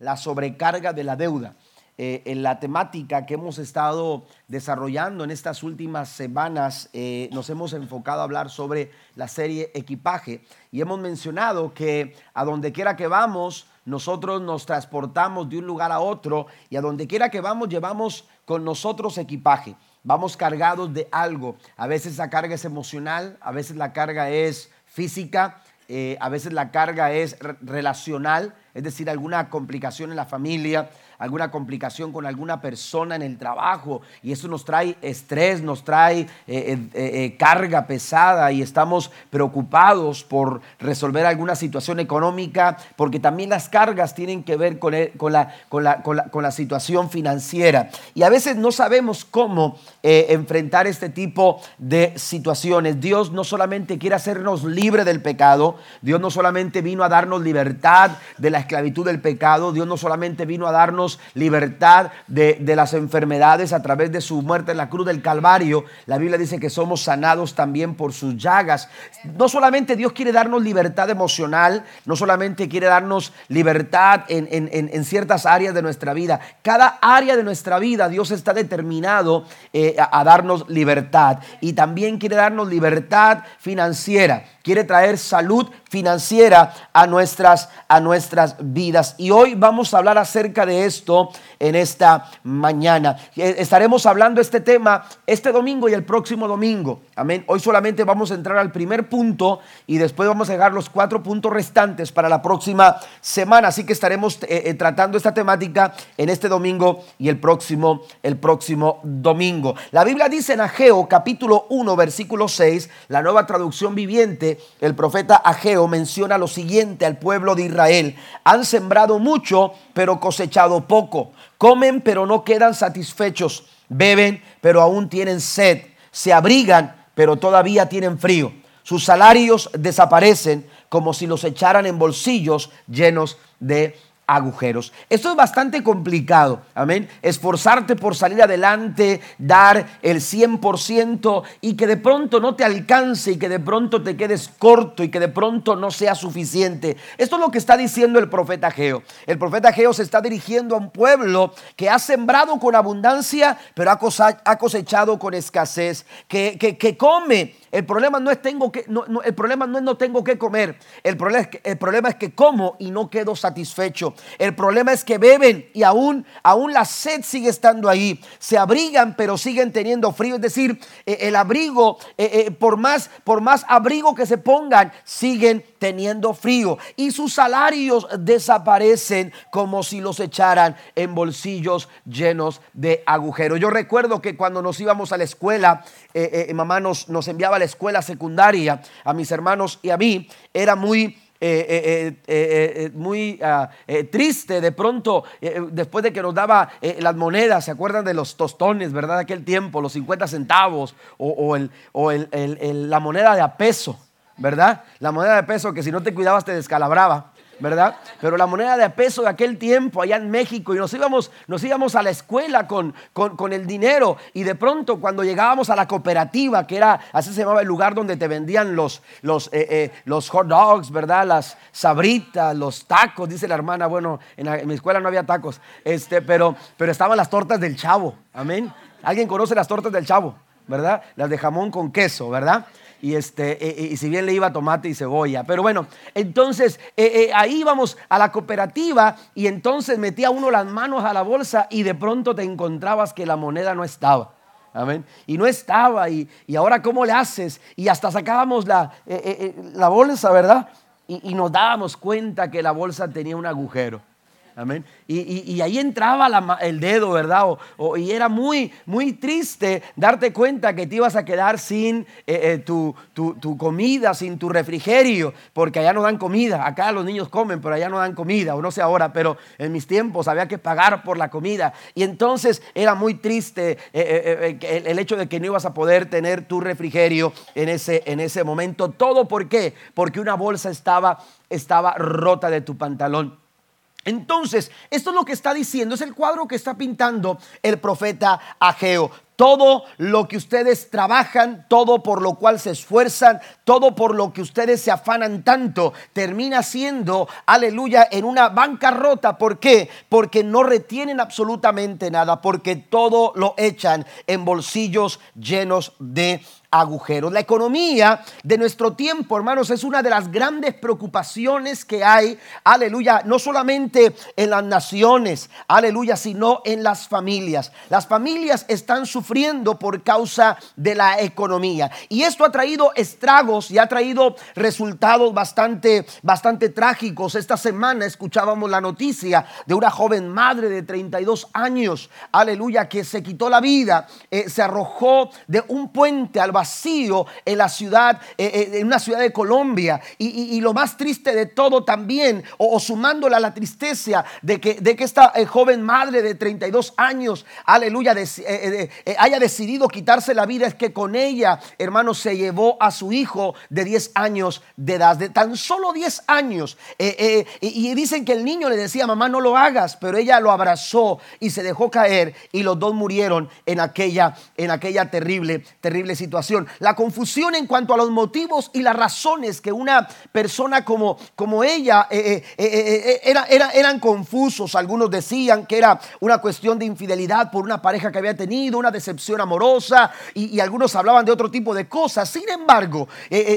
la sobrecarga de la deuda. Eh, en la temática que hemos estado desarrollando en estas últimas semanas, eh, nos hemos enfocado a hablar sobre la serie equipaje y hemos mencionado que a donde quiera que vamos, nosotros nos transportamos de un lugar a otro y a donde quiera que vamos llevamos con nosotros equipaje. Vamos cargados de algo. A veces la carga es emocional, a veces la carga es física, eh, a veces la carga es relacional, es decir, alguna complicación en la familia, alguna complicación con alguna persona en el trabajo y eso nos trae estrés, nos trae eh, eh, eh, carga pesada y estamos preocupados por resolver alguna situación económica porque también las cargas tienen que ver con, con, la, con, la, con la, situación financiera y a veces no sabemos cómo enfrentar este tipo de situaciones. Dios no solamente quiere hacernos libre del pecado, Dios no solamente vino a darnos libertad de la esclavitud del pecado, Dios no solamente vino a darnos libertad de, las enfermedades a través de su muerte en la cruz del Calvario. La Biblia dice que somos sanados también por sus llagas. No solamente Dios quiere darnos libertad emocional, no solamente quiere darnos libertad en, ciertas áreas de nuestra vida. Cada área de nuestra vida Dios está determinado eh, a darnos libertad. Y también quiere darnos libertad financiera quiere traer salud financiera a nuestras, a nuestras vidas. Y hoy vamos a hablar acerca de esto en esta mañana. Eh, estaremos hablando este tema este domingo y el próximo domingo. Amén. Hoy solamente vamos a entrar al primer punto y después vamos a dejar los cuatro puntos restantes para la próxima semana. Así que estaremos eh, eh, tratando esta temática en este domingo y el próximo, el próximo domingo. La Biblia dice en Ageo capítulo 1 versículo 6, la nueva traducción viviente el profeta Ageo menciona lo siguiente al pueblo de Israel. Han sembrado mucho, pero cosechado poco. Comen, pero no quedan satisfechos. Beben, pero aún tienen sed. Se abrigan, pero todavía tienen frío. Sus salarios desaparecen como si los echaran en bolsillos llenos de agujeros. Esto es bastante complicado, amén. Esforzarte por salir adelante, dar el 100% y que de pronto no te alcance y que de pronto te quedes corto y que de pronto no sea suficiente. Esto es lo que está diciendo el profeta Geo. El profeta Geo se está dirigiendo a un pueblo que ha sembrado con abundancia, pero ha cosechado con escasez, que, que come el problema no es tengo que, no, el problema no es no tengo que comer. El problema, es que, el problema es que como y no quedo satisfecho. El problema es que beben y aún, aún la sed sigue estando ahí. Se abrigan pero siguen teniendo frío. Es decir, eh, el abrigo, eh, eh, por, más, por más abrigo que se pongan, siguen teniendo frío. Y sus salarios desaparecen como si los echaran en bolsillos llenos de agujeros. Yo recuerdo que cuando nos íbamos a la escuela, mamá nos, nos enviaba la escuela secundaria, a mis hermanos y a mí, era muy... Eh, eh, eh, muy ah, triste de pronto después de que nos daba las monedas, ¿se acuerdan de los tostones, verdad? Aquel tiempo, los 50 centavos o, el, o la moneda de a peso, ¿verdad? La moneda de peso que si no te cuidabas te descalabraba. ¿Verdad? Pero la moneda de peso de aquel tiempo allá en México y nos íbamos, nos íbamos a la escuela con, con, el dinero y de pronto cuando llegábamos a la cooperativa, que era, así se llamaba el lugar donde te vendían los, los, eh, eh, los hot dogs, ¿verdad? Las sabritas, los tacos, dice la hermana, bueno, en, mi escuela no había tacos, este, pero, pero estaban las tortas del chavo, amén. ¿Alguien conoce las tortas del chavo? ¿Verdad? Las de jamón con queso, ¿verdad? Y, este, e, e, y si bien le iba tomate y cebolla. Pero bueno, entonces eh, eh, ahí íbamos a la cooperativa y entonces metía uno las manos a la bolsa y de pronto te encontrabas que la moneda no estaba. Amén. Y no estaba. Y, ahora, ¿cómo le haces? Y hasta sacábamos la, eh, la bolsa, ¿verdad? Y, y nos dábamos cuenta que la bolsa tenía un agujero. Amén. Y, ahí entraba el dedo, ¿verdad? O, y era muy, muy triste darte cuenta que te ibas a quedar sin eh, eh, tu, comida, sin tu refrigerio, porque allá no dan comida. Acá los niños comen, pero allá no dan comida, o no sé ahora, pero en mis tiempos había que pagar por la comida. Y entonces era muy triste eh, el, hecho de que no ibas a poder tener tu refrigerio en ese, en ese momento. ¿Todo por qué? Porque una bolsa estaba, estaba rota de tu pantalón. Entonces, esto es lo que está diciendo, es el cuadro que está pintando el profeta Ageo. Todo lo que ustedes trabajan, todo por lo cual se esfuerzan, todo por lo que ustedes se afanan tanto, termina siendo, aleluya, en una bancarrota. ¿Por qué? Porque no retienen absolutamente nada, porque todo lo echan en bolsillos llenos de agujeros. La economía de nuestro tiempo, hermanos, es una de las grandes preocupaciones que hay, aleluya, no solamente en las naciones, aleluya, sino en las familias. Las familias están sufriendo por causa de la economía y esto ha traído estragos y ha traído resultados bastante, bastante trágicos. Esta semana escuchábamos la noticia de una joven madre de 32 años, aleluya, que se quitó la vida, eh, se arrojó de un puente al vacío en la ciudad, eh, eh, en una ciudad de Colombia. Y, lo más triste de todo también, o, sumándola a la tristeza de que, de que esta joven madre de 32 años, aleluya, haya decidido quitarse la vida, es que con ella, hermano, se llevó a su hijo de 10 años de edad, de tan solo 10 años. y, y dicen que el niño le decía, mamá, no lo hagas, pero ella lo abrazó y se dejó caer y los dos murieron en aquella, en aquella terrible, terrible situación. La confusión en cuanto a los motivos y las razones que una persona como, como ella eh, eh, eh, era, eran confusos. Algunos decían que era una cuestión de infidelidad por una pareja que había tenido, una decepción amorosa y, y algunos hablaban de otro tipo de cosas. Sin embargo,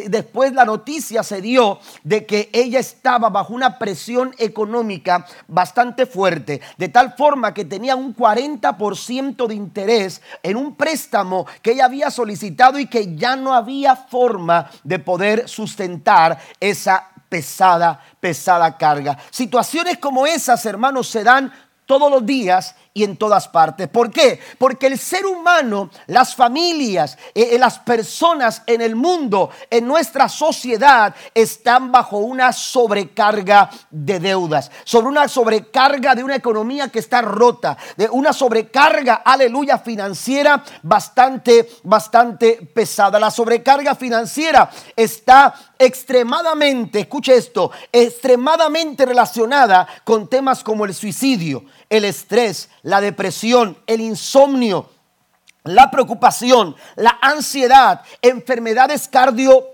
después la noticia se dio de que ella estaba bajo una presión económica bastante fuerte, de tal forma que tenía un 40% de interés en un préstamo que ella había solicitado y que ya no había forma de poder sustentar esa pesada, pesada carga. Situaciones como esas, hermanos, se dan todos los días y en todas partes. ¿Por qué? Porque el ser humano, las familias, eh, eh, las personas en el mundo, en nuestra sociedad, están bajo una sobrecarga de deudas, sobre una sobrecarga de una economía que está rota, de una sobrecarga, aleluya, financiera bastante, bastante pesada. La sobrecarga financiera está extremadamente, escuche esto, extremadamente relacionada con temas como el suicidio, el estrés, la depresión, el insomnio, la preocupación, la ansiedad, enfermedades cardio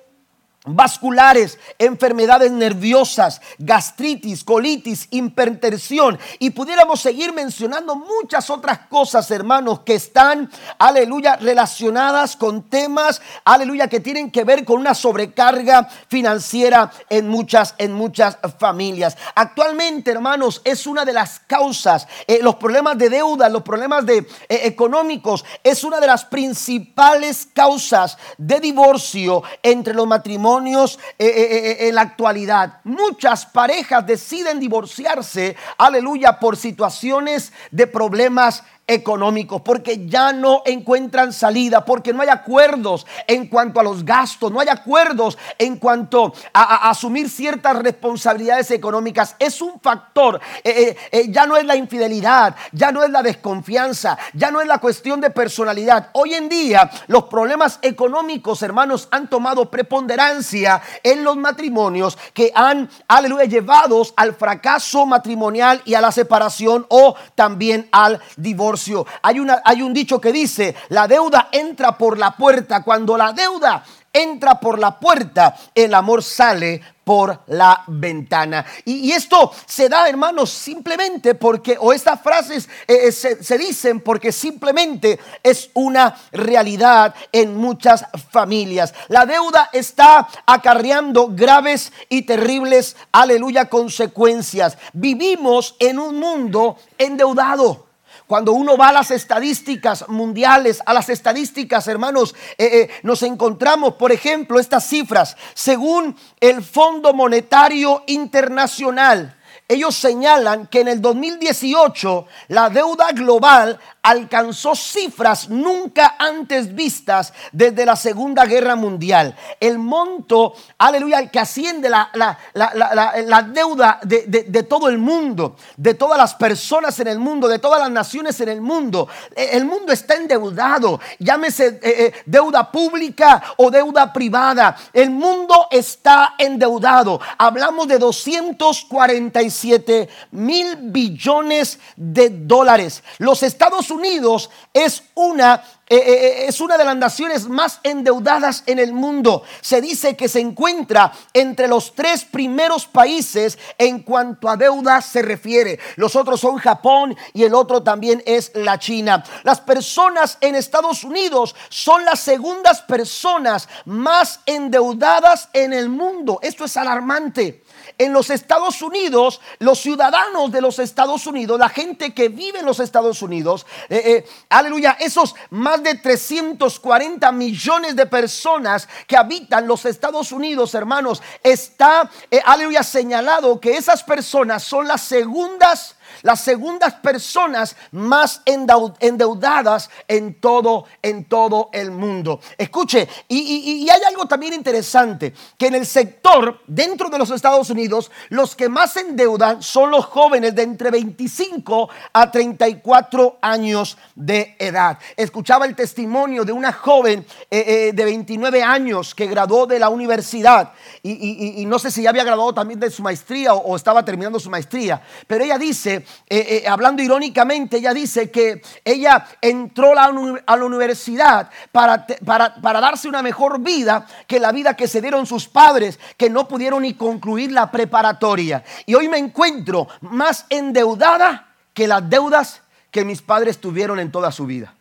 vasculares, enfermedades nerviosas, gastritis, colitis, hipertensión y pudiéramos seguir mencionando muchas otras cosas, hermanos, que están, aleluya, relacionadas con temas, aleluya, que tienen que ver con una sobrecarga financiera en muchas, en muchas familias. Actualmente, hermanos, es una de las causas, eh, los problemas de deuda, los problemas de, eh, económicos, es una de las principales causas de divorcio entre los matrimonios eh, eh, eh, en la actualidad. Muchas parejas deciden divorciarse, aleluya, por situaciones de problemas económicos, porque ya no encuentran salida, porque no hay acuerdos en cuanto a los gastos, no hay acuerdos en cuanto a, asumir ciertas responsabilidades económicas. Es un factor, eh, eh, eh, ya no es la infidelidad, ya no es la desconfianza, ya no es la cuestión de personalidad. Hoy en día los problemas económicos, hermanos, han tomado preponderancia en los matrimonios que han, aleluya, llevados al fracaso matrimonial y a la separación o también al divorcio. Hay, una, hay un dicho que dice, la deuda entra por la puerta. Cuando la deuda entra por la puerta, el amor sale por la ventana. Y, esto se da, hermanos, simplemente porque, o estas frases eh, eh, se, se, dicen porque simplemente es una realidad en muchas familias. La deuda está acarreando graves y terribles, aleluya, consecuencias. Vivimos en un mundo endeudado. Cuando uno va a las estadísticas mundiales, a las estadísticas, hermanos, eh, eh, nos encontramos, por ejemplo, estas cifras. Según el Fondo Monetario Internacional, ellos señalan que en el 2018 la deuda global alcanzó cifras nunca antes vistas desde la Segunda Guerra Mundial. El monto, aleluya, al que asciende la, la, deuda de, todo el mundo, de todas las personas en el mundo, de todas las naciones en el mundo. E, el mundo está endeudado, llámese eh, eh, deuda pública o deuda privada. El mundo está endeudado. Hablamos de 247 mil billones de dólares. Los Estados Unidos Unidos es una eh, eh, eh, es una de las naciones más endeudadas en el mundo. Se dice que se encuentra entre los tres primeros países en cuanto a deuda se refiere. Los otros son Japón y el otro también es la China. Las personas en Estados Unidos son las segundas personas más endeudadas en el mundo. Esto es alarmante en los Estados Unidos, los ciudadanos de los Estados Unidos, la gente que vive en los Estados Unidos, eh, eh, aleluya, esos más de 340 millones de personas que habitan los Estados Unidos, hermanos, está, eh, aleluya, señalado que esas personas son las segundas las segundas personas más endeudadas en todo, en todo el mundo. Escuche, y, hay algo también interesante, que en el sector dentro de los Estados Unidos, los que más endeudan son los jóvenes de entre 25 a 34 años de edad. Escuchaba el testimonio de una joven eh, eh, de 29 años que graduó de la universidad y, no sé si ya había graduado también de su maestría o estaba terminando su maestría, pero ella dice eh, eh, hablando irónicamente, ella dice que ella entró a la universidad para, para, darse una mejor vida que la vida que se dieron sus padres, que no pudieron ni concluir la preparatoria. Y hoy me encuentro más endeudada que las deudas que mis padres tuvieron en toda su vida.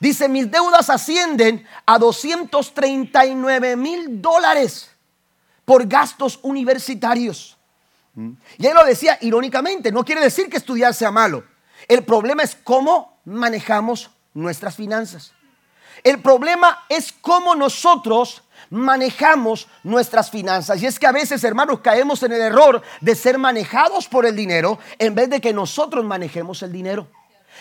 Dice, mis deudas ascienden a 239 mil dólares por gastos universitarios. Y él lo decía irónicamente, no quiere decir que estudiar sea malo. El problema es cómo manejamos nuestras finanzas. El problema es cómo nosotros manejamos nuestras finanzas. Y es que a veces, hermanos, caemos en el error de ser manejados por el dinero en vez de que nosotros manejemos el dinero.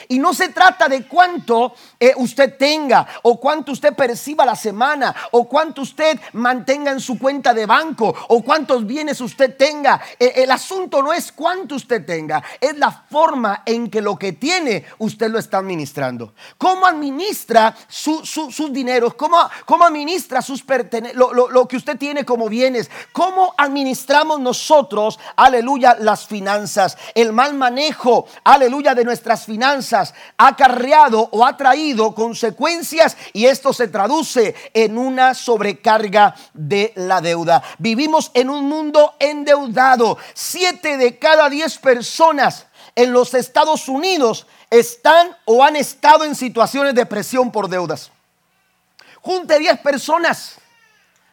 Y no se trata de cuánto eh, usted tenga o cuánto usted perciba la semana o cuánto usted mantenga en su cuenta de banco o cuántos bienes usted tenga. Eh, el asunto no es cuánto usted tenga, es la forma en que lo que tiene usted lo está administrando. ¿Cómo administra sus dineros? ¿Cómo, cómo administra sus lo, lo que usted tiene como bienes? ¿Cómo administramos nosotros, aleluya, las finanzas? El mal manejo, aleluya, de nuestras finanzas ha acarreado o ha traído consecuencias y esto se traduce en una sobrecarga de la deuda. Vivimos en un mundo endeudado. Siete de cada diez personas en los Estados Unidos están o han estado en situaciones de presión por deudas. Junte 10 personas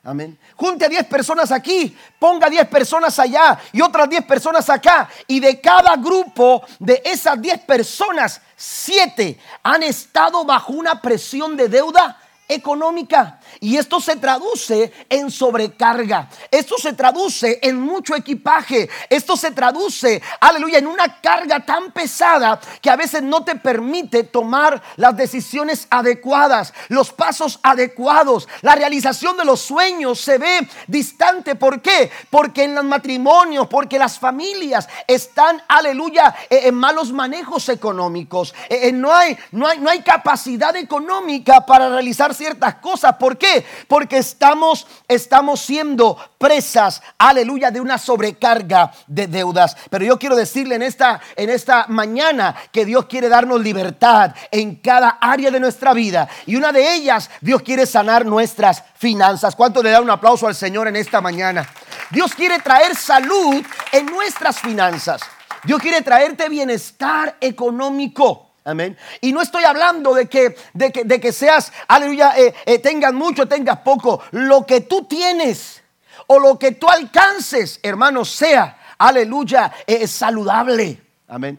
Amén. Junte a 10 personas aquí, ponga 10 personas allá y otras 10 personas acá. Y de cada grupo de esas 10 personas, 7 han estado bajo una presión de deuda económica. Y esto se traduce en sobrecarga. Esto se traduce en mucho equipaje. Esto se traduce, aleluya, en una carga tan pesada que a veces no te permite tomar las decisiones adecuadas, los pasos adecuados. La realización de los sueños se ve distante. ¿Por qué? Porque en los matrimonios, porque las familias están, aleluya, eh, en malos manejos económicos. Eh, eh, no, hay, no, hay, no hay capacidad económica para realizar ciertas cosas. ¿Por qué? Porque estamos, estamos siendo presas, aleluya, de una sobrecarga de deudas. Pero yo quiero decirle en esta, en esta mañana que Dios quiere darnos libertad en cada área de nuestra vida. Y una de ellas, Dios quiere sanar nuestras finanzas. ¿Cuánto le da un aplauso al Señor en esta mañana? Dios quiere traer salud en nuestras finanzas. Dios quiere traerte bienestar económico. Amén. Y no estoy hablando de que, de que, de que seas, aleluya, eh, eh, tengas mucho, tengas poco. Lo que tú tienes o lo que tú alcances, hermano, sea, aleluya, eh, saludable. Amén.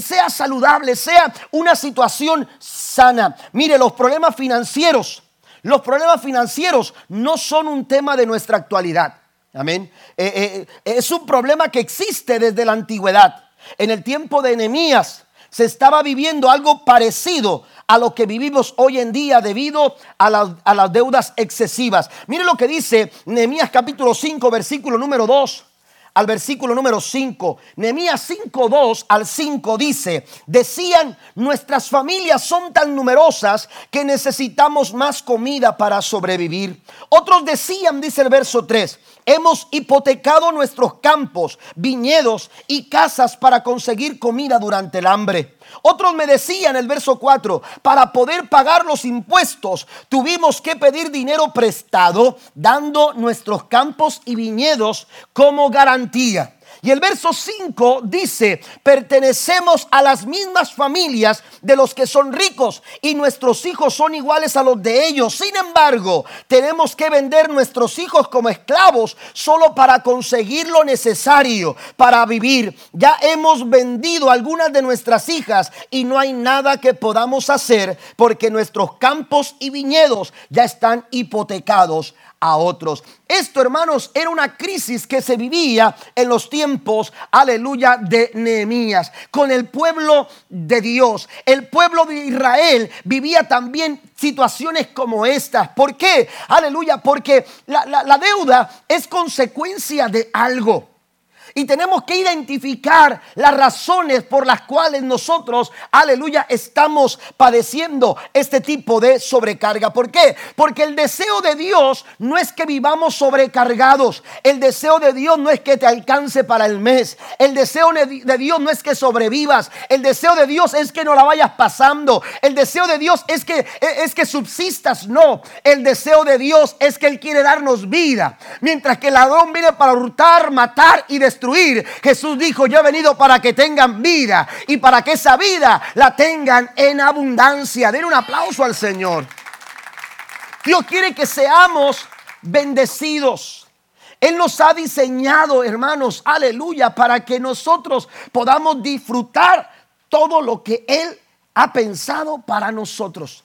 sea saludable, sea una situación sana. Mire, los problemas financieros, los problemas financieros no son un tema de nuestra actualidad. Amén. es un problema que existe desde la antigüedad. En el tiempo de Enemías, se estaba viviendo algo parecido a lo que vivimos hoy en día debido a, las deudas excesivas. Mire lo que dice Nehemías capítulo 5, versículo número 2 al versículo número 5. Nehemías 5, 2 al 5 dice, decían, nuestras familias son tan numerosas que necesitamos más comida para sobrevivir. Otros decían, dice el verso 3, hemos hipotecado nuestros campos, viñedos y casas para conseguir comida durante el hambre. Otros me decían, el verso 4, para poder pagar los impuestos tuvimos que pedir dinero prestado, dando nuestros campos y viñedos como garantía. Y el verso 5 dice, pertenecemos a las mismas familias de los que son ricos y nuestros hijos son iguales a los de ellos. Sin embargo, tenemos que vender nuestros hijos como esclavos solo para conseguir lo necesario para vivir. Ya hemos vendido algunas de nuestras hijas y no hay nada que podamos hacer porque nuestros campos y viñedos ya están hipotecados a otros. Esto, hermanos, era una crisis que se vivía en los tiempos, aleluya, de Nehemías, con el pueblo de Dios. El pueblo de Israel vivía también situaciones como estas. ¿Por qué? Aleluya, porque la, la deuda es consecuencia de algo. Y tenemos que identificar las razones por las cuales nosotros, aleluya, estamos padeciendo este tipo de sobrecarga. ¿Por qué? Porque el deseo de Dios no es que vivamos sobrecargados. El deseo de Dios no es que te alcance para el mes. El deseo de Dios no es que sobrevivas. El deseo de Dios es que no la vayas pasando. El deseo de Dios es que es que subsistas. No, el deseo de Dios es que él quiere darnos vida, mientras que el ladrón viene para hurtar, matar y destruir Jesús dijo, yo he venido para que tengan vida y para que esa vida la tengan en abundancia. Den un aplauso al Señor. Dios quiere que seamos bendecidos. Él nos ha diseñado, hermanos, aleluya, para que nosotros podamos disfrutar todo lo que Él ha pensado para nosotros.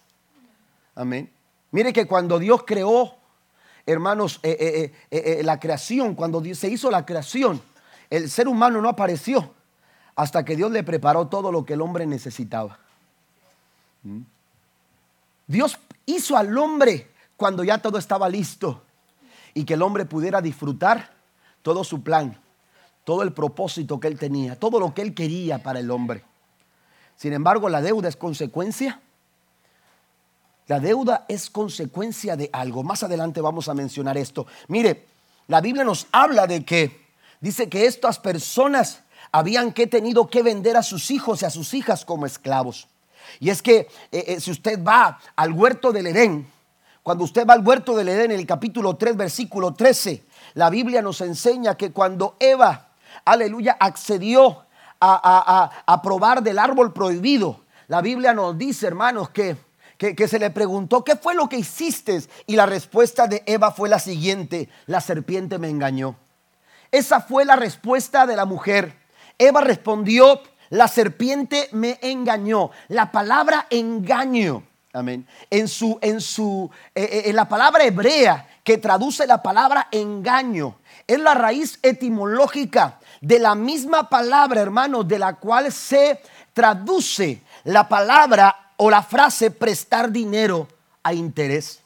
Amén. Mire que cuando Dios creó, hermanos, eh, eh, eh, la creación, cuando se hizo la creación, el ser humano no apareció hasta que Dios le preparó todo lo que el hombre necesitaba. ¿Mm? Dios hizo al hombre cuando ya todo estaba listo y que el hombre pudiera disfrutar todo su plan, todo el propósito que él tenía, todo lo que él quería para el hombre. Sin embargo, la deuda es consecuencia. La deuda es consecuencia de algo. Más adelante vamos a mencionar esto. Mire, la Biblia nos habla de que dice que estas personas habían que tenido que vender a sus hijos y a sus hijas como esclavos. Y es que eh, eh, si usted va al huerto del Edén, cuando usted va al huerto del Edén en el capítulo 3, versículo 13, la Biblia nos enseña que cuando Eva, aleluya, accedió a, probar del árbol prohibido, la Biblia nos dice, hermanos, que, que, que se le preguntó, ¿qué fue lo que hiciste? Y la respuesta de Eva fue la siguiente, la serpiente me engañó. Esa fue la respuesta de la mujer. Eva respondió, la serpiente me engañó. La palabra engaño, amén. En su, en su, eh, eh, en la palabra hebrea que traduce la palabra engaño, es la raíz etimológica de la misma palabra, hermano, de la cual se traduce la palabra o la frase prestar dinero a interés.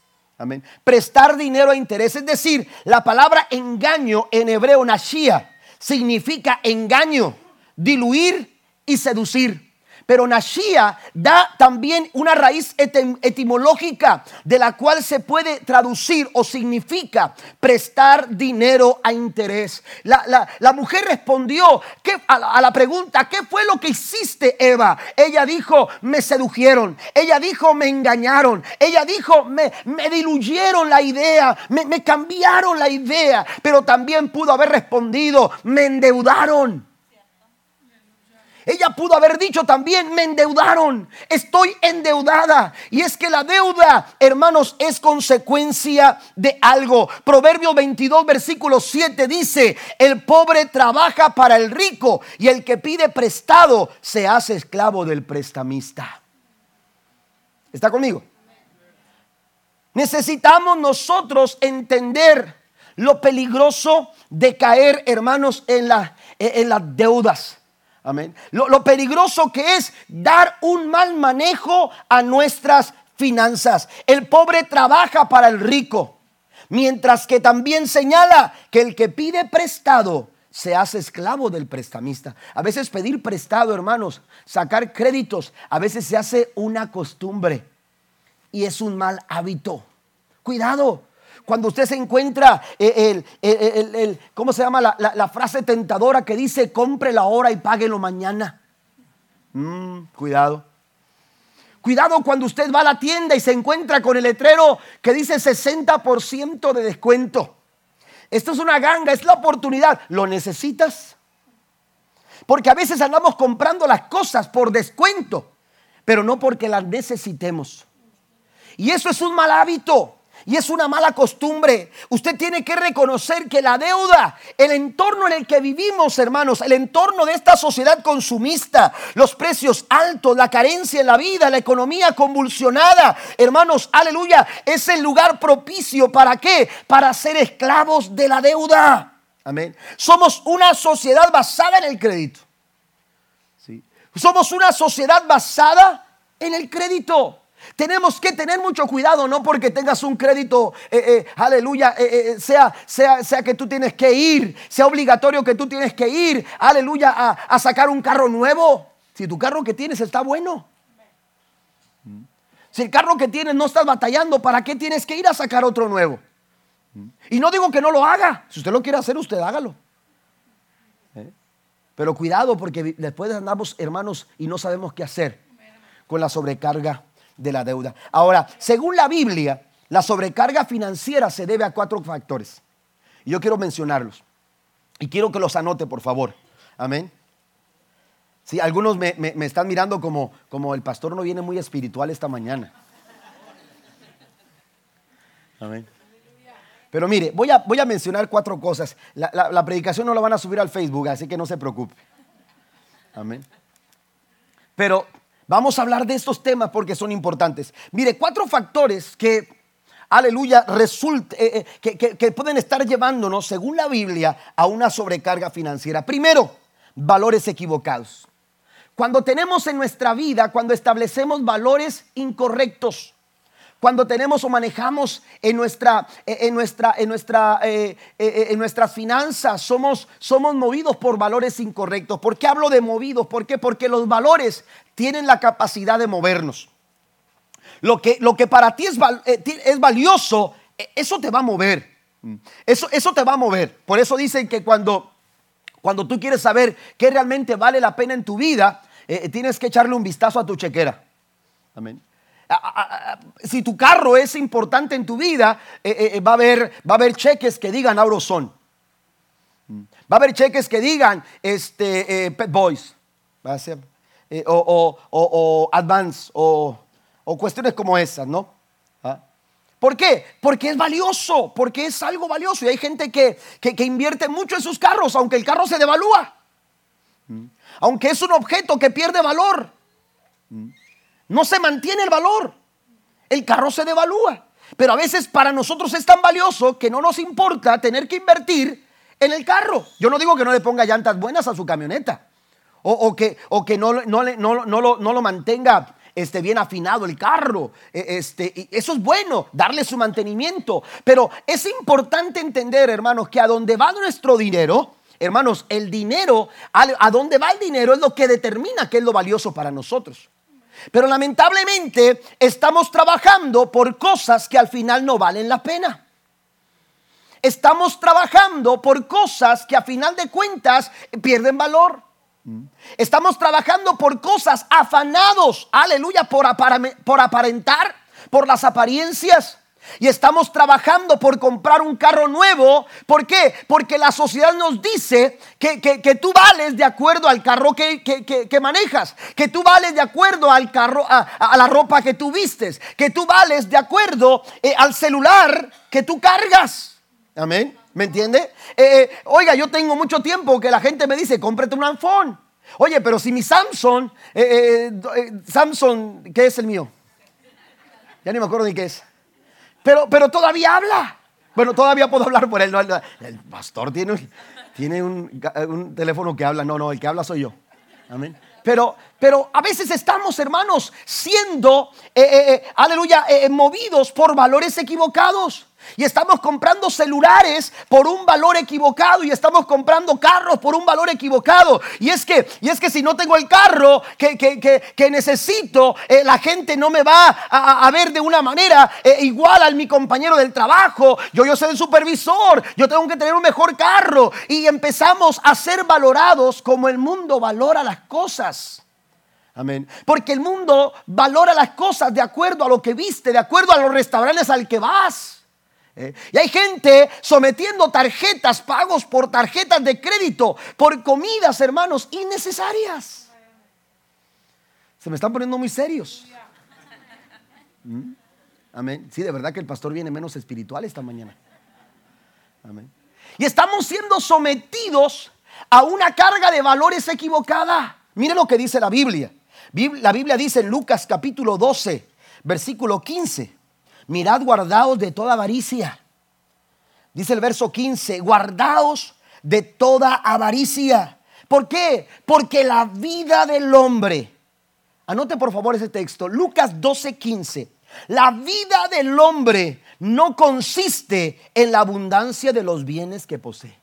Prestar dinero a interés. Es decir, la palabra engaño en hebreo, nashia, significa engaño, diluir y seducir. Pero Nashia da también una raíz etimológica de la cual se puede traducir o significa prestar dinero a interés. La, mujer respondió a, la, pregunta, ¿qué fue lo que hiciste Eva? Ella dijo, me sedujeron. Ella dijo, me engañaron. Ella dijo, me, me diluyeron la idea, me cambiaron la idea. Pero también pudo haber respondido, me endeudaron. Ella pudo haber dicho también, me endeudaron, estoy endeudada. Y es que la deuda, hermanos, es consecuencia de algo. Proverbio 22, versículo 7 dice, el pobre trabaja para el rico y el que pide prestado se hace esclavo del prestamista. ¿Está conmigo? Necesitamos nosotros entender lo peligroso de caer, hermanos, en, la, en las deudas. Amén. Lo, peligroso que es dar un mal manejo a nuestras finanzas. El pobre trabaja para el rico, mientras que también señala que el que pide prestado se hace esclavo del prestamista. A veces pedir prestado, hermanos, sacar créditos, a veces se hace una costumbre y es un mal hábito. Cuidado, Cuando usted se encuentra el, el, ¿cómo se llama? La, frase tentadora que dice, compre la hora y páguelo mañana. Mm, cuidado. Cuidado cuando usted va a la tienda y se encuentra con el letrero que dice 60% de descuento. Esto es una ganga, es la oportunidad. ¿Lo necesitas? Porque a veces andamos comprando las cosas por descuento, pero no porque las necesitemos. Y eso es un mal hábito. Y es una mala costumbre. Usted tiene que reconocer que la deuda, el entorno en el que vivimos, hermanos, el entorno de esta sociedad consumista, los precios altos, la carencia en la vida, la economía convulsionada, hermanos, aleluya, es el lugar propicio para qué? Para ser esclavos de la deuda. Amén. Somos una sociedad basada en el crédito. ¿Sí? Somos una sociedad basada en el crédito. Tenemos que tener mucho cuidado, no porque tengas un crédito, eh, eh, aleluya, eh, sea, sea, sea que tú tienes que ir, sea obligatorio que tú tienes que ir, aleluya, a, a sacar un carro nuevo. Si tu carro que tienes está bueno. Si el carro que tienes no estás batallando, ¿para qué tienes que ir a sacar otro nuevo? Y no digo que no lo haga. Si usted lo quiere hacer, usted hágalo. Pero cuidado porque después andamos, hermanos, y no sabemos qué hacer con la sobrecarga de la deuda. Ahora, según la Biblia, la sobrecarga financiera se debe a cuatro factores. Y yo quiero mencionarlos. Y quiero que los anote, por favor. Amén. Sí, algunos me, están mirando como, como el pastor no viene muy espiritual esta mañana. Amén. Pero mire, voy a, voy a mencionar cuatro cosas. La, la, predicación no la van a subir al Facebook, así que no se preocupe. Amén. Pero Vamos a hablar de estos temas porque son importantes. Mire, cuatro factores que, aleluya, resulta, eh, eh, que, que pueden estar llevándonos, según la Biblia, a una sobrecarga financiera. Primero, valores equivocados. Cuando tenemos en nuestra vida, cuando establecemos valores incorrectos, cuando tenemos o manejamos en, nuestra, en, nuestra, en, nuestra, eh, eh, en nuestras finanzas, somos, somos movidos por valores incorrectos. ¿Por qué hablo de movidos? ¿Por qué? Porque los valores tienen la capacidad de movernos. Lo que, lo que para ti es, eh, es valioso, eso te va a mover. Eso, eso te va a mover. Por eso dicen que cuando, cuando tú quieres saber qué realmente vale la pena en tu vida, tienes que echarle un vistazo a tu chequera. Amén si tu carro es importante en tu vida, eh, eh, eh, va, a haber, va a haber cheques que digan Auroson. Va a haber cheques que digan este, Pet Boys. Va a ser, o, o, Advance o, cuestiones como esas, ¿no? ¿Ah? ¿Por qué? Porque es valioso, porque es algo valioso. Y hay gente que, que, invierte mucho en sus carros, aunque el carro se devalúa. Aunque es un objeto que pierde valor. No se mantiene el valor. El carro se devalúa. Pero a veces para nosotros es tan valioso que no nos importa tener que invertir en el carro. Yo no digo que no le ponga llantas buenas a su camioneta. O, que, no, lo, mantenga este, bien afinado el carro. E, este, eso es bueno, darle su mantenimiento. Pero es importante entender, hermanos, que a donde va nuestro dinero, hermanos, el dinero, a dónde va el dinero es lo que determina qué es lo valioso para nosotros. Pero lamentablemente estamos trabajando por cosas que al final no valen la pena. Estamos trabajando por cosas que a final de cuentas pierden valor. Estamos trabajando por cosas afanados, aleluya, por, por aparentar, por las apariencias. Y estamos trabajando por comprar un carro nuevo. ¿Por qué? Porque la sociedad nos dice que, tú vales de acuerdo al carro que, manejas, que tú vales de acuerdo al carro, a, la ropa que tú vistes, que tú vales de acuerdo eh, al celular que tú cargas. Amén. ¿Me entiende? Eh, eh, oiga, yo tengo mucho tiempo que la gente me dice, cómprate un iPhone. Oye, pero si mi Samsung, Samsung, ¿qué es el mío? Ya ni me acuerdo ni qué es. Pero, pero todavía habla. Bueno, todavía puedo hablar por él. El pastor tiene, un, tiene un, teléfono que habla. No, no, el que habla soy yo. Amén. Pero, pero a veces estamos, hermanos, siendo, eh, eh, eh, aleluya, movidos por valores equivocados. Y estamos comprando celulares por un valor equivocado y estamos comprando carros por un valor equivocado. Y es que, y es que si no tengo el carro que, que, necesito, eh, la gente no me va a, ver de una manera eh, igual a mi compañero del trabajo. Yo, yo soy el supervisor, yo tengo que tener un mejor carro. Y empezamos a ser valorados como el mundo valora las cosas. Amén. Porque el mundo valora las cosas de acuerdo a lo que viste, de acuerdo a los restaurantes al que vas. ¿Eh? y hay gente sometiendo tarjetas, pagos por tarjetas de crédito, por comidas, hermanos, innecesarias. Se me están poniendo muy serios. ¿Mm? Amén. Sí, de verdad que el pastor viene menos espiritual esta mañana. Amén. Y estamos siendo sometidos a una carga de valores equivocada. Mire lo que dice la Biblia. La Biblia dice en Lucas capítulo 12, versículo 15 mirad guardaos de toda avaricia. Dice el verso 15, guardaos de toda avaricia. ¿Por qué? Porque la vida del hombre, anote por favor ese texto, Lucas 12, 15. La vida del hombre no consiste en la abundancia de los bienes que posee.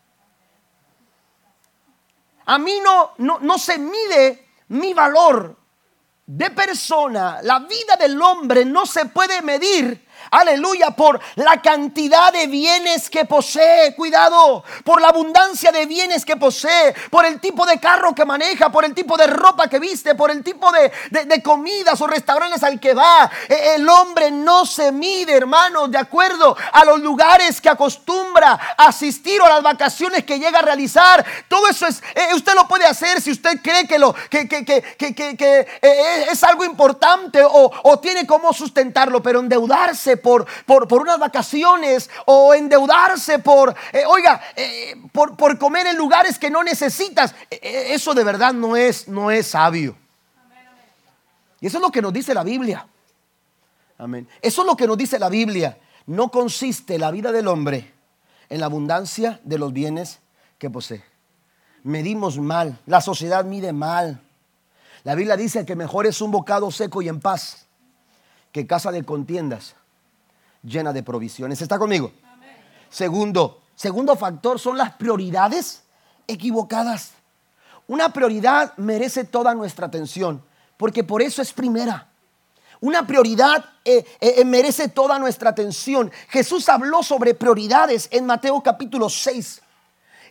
A mí no, no, no se mide mi valor de persona. La vida del hombre no se puede medir Aleluya, por la cantidad de bienes que posee. Cuidado, por la abundancia de bienes que posee, por el tipo de carro que maneja, por el tipo de ropa que viste, por el tipo de, comidas o restaurantes al que va. E, el hombre no se mide, hermanos, de acuerdo a los lugares que acostumbra asistir o a las vacaciones que llega a realizar. Todo eso es, eh, usted lo puede hacer si usted cree que, lo, que, que, que eh, es algo importante o, o tiene cómo sustentarlo, pero endeudarse por, por, unas vacaciones o endeudarse por, eh, oiga, eh, por, por, comer en lugares que no necesitas. Eh, eso de verdad no es, no es sabio. Y eso es lo que nos dice la Biblia. Amén. Eso es lo que nos dice la Biblia. No consiste la vida del hombre en la abundancia de los bienes que posee. Medimos mal, la sociedad mide mal. La Biblia dice que mejor es un bocado seco y en paz que casa de contiendas llena de provisiones. ¿Está conmigo? Segundo, segundo factor son las prioridades equivocadas. Una prioridad merece toda nuestra atención, porque por eso es primera. Una prioridad eh, eh, merece toda nuestra atención. Jesús habló sobre prioridades en Mateo capítulo 6.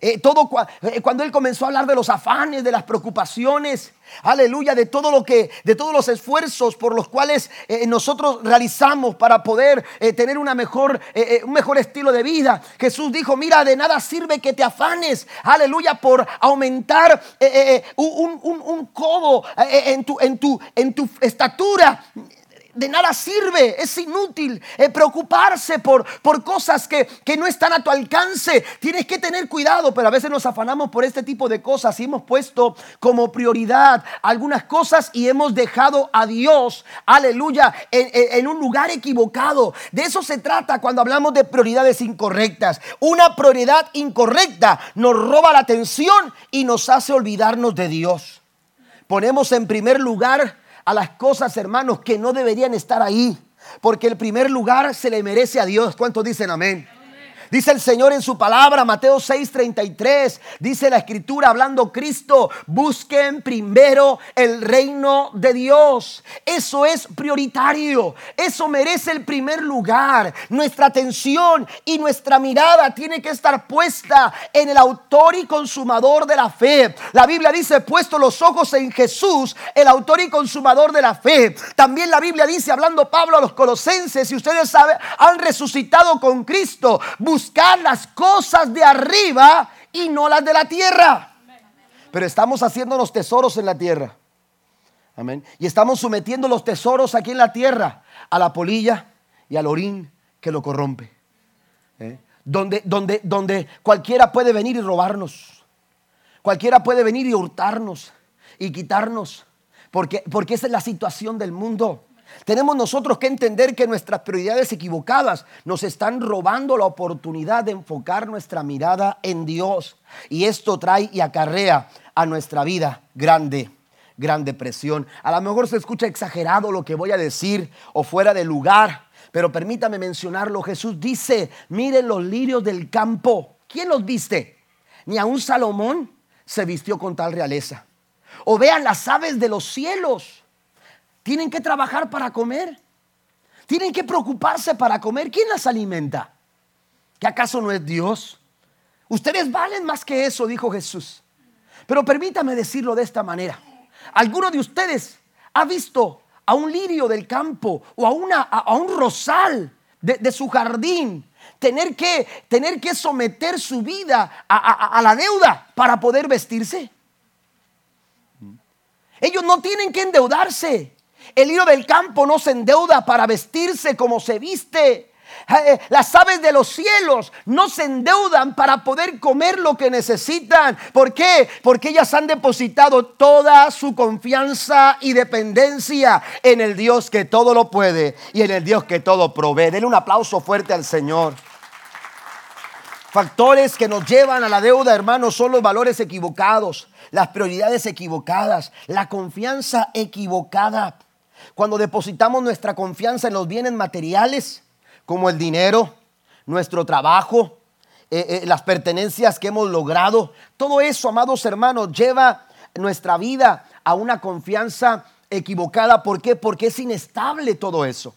Eh, todo eh, cuando él comenzó a hablar de los afanes, de las preocupaciones, aleluya, de todo lo que, de todos los esfuerzos por los cuales eh, nosotros realizamos para poder tener una mejor, un mejor estilo de vida. Jesús dijo, mira, de nada sirve que te afanes, aleluya, por aumentar un, un, codo en tu, en, tu, en tu estatura de nada sirve, es inútil eh, preocuparse por, por cosas que, que, no están a tu alcance. Tienes que tener cuidado, pero a veces nos afanamos por este tipo de cosas y hemos puesto como prioridad algunas cosas y hemos dejado a Dios, aleluya, en, en un lugar equivocado. De eso se trata cuando hablamos de prioridades incorrectas. Una prioridad incorrecta nos roba la atención y nos hace olvidarnos de Dios. Ponemos en primer lugar a las cosas, hermanos, que no deberían estar ahí. Porque el primer lugar se le merece a Dios. ¿Cuántos dicen amén? Dice el Señor en su palabra, Mateo 6:33, dice la escritura hablando Cristo, busquen primero el reino de Dios. Eso es prioritario, eso merece el primer lugar. Nuestra atención y nuestra mirada tiene que estar puesta en el autor y consumador de la fe. La Biblia dice, puesto los ojos en Jesús, el autor y consumador de la fe. También la Biblia dice, hablando Pablo a los colosenses, si ustedes saben, han resucitado con Cristo, buscar las cosas de arriba y no las de la tierra. Pero estamos haciendo los tesoros en la tierra. Amén. Y estamos sometiendo los tesoros aquí en la tierra a la polilla y al orín que lo corrompe. ¿Eh? Donde, donde, donde cualquiera puede venir y robarnos. Cualquiera puede venir y hurtarnos y quitarnos. Porque, porque esa es la situación del mundo. Tenemos nosotros que entender que nuestras prioridades equivocadas nos están robando la oportunidad de enfocar nuestra mirada en Dios. Y esto trae y acarrea a nuestra vida grande, Gran Depresión. A lo mejor se escucha exagerado lo que voy a decir o fuera de lugar, pero permítame mencionarlo. Jesús dice, miren los lirios del campo. ¿Quién los viste? Ni un Salomón se vistió con tal realeza. O vean las aves de los cielos. Tienen que trabajar para comer. Tienen que preocuparse para comer. ¿Quién las alimenta? ¿Que acaso no es Dios? Ustedes valen más que eso, dijo Jesús. Pero permítame decirlo de esta manera. ¿Alguno de ustedes ha visto a un lirio del campo o a, un rosal de, su jardín tener que, tener que someter su vida a la deuda para poder vestirse? Ellos no tienen que endeudarse. El lirio del campo no se endeuda para vestirse como se viste. Eh, las aves de los cielos no se endeudan para poder comer lo que necesitan. ¿Por qué? Porque ellas han depositado toda su confianza y dependencia en el Dios que todo lo puede y en el Dios que todo provee. Denle un aplauso fuerte al Señor. Factores que nos llevan a la deuda, hermanos, son los valores equivocados, las prioridades equivocadas, la confianza equivocada. Cuando depositamos nuestra confianza en los bienes materiales, como el dinero, nuestro trabajo, eh, eh, las pertenencias que hemos logrado. Todo eso, amados hermanos, lleva nuestra vida a una confianza equivocada. ¿Por qué? Porque es inestable todo eso.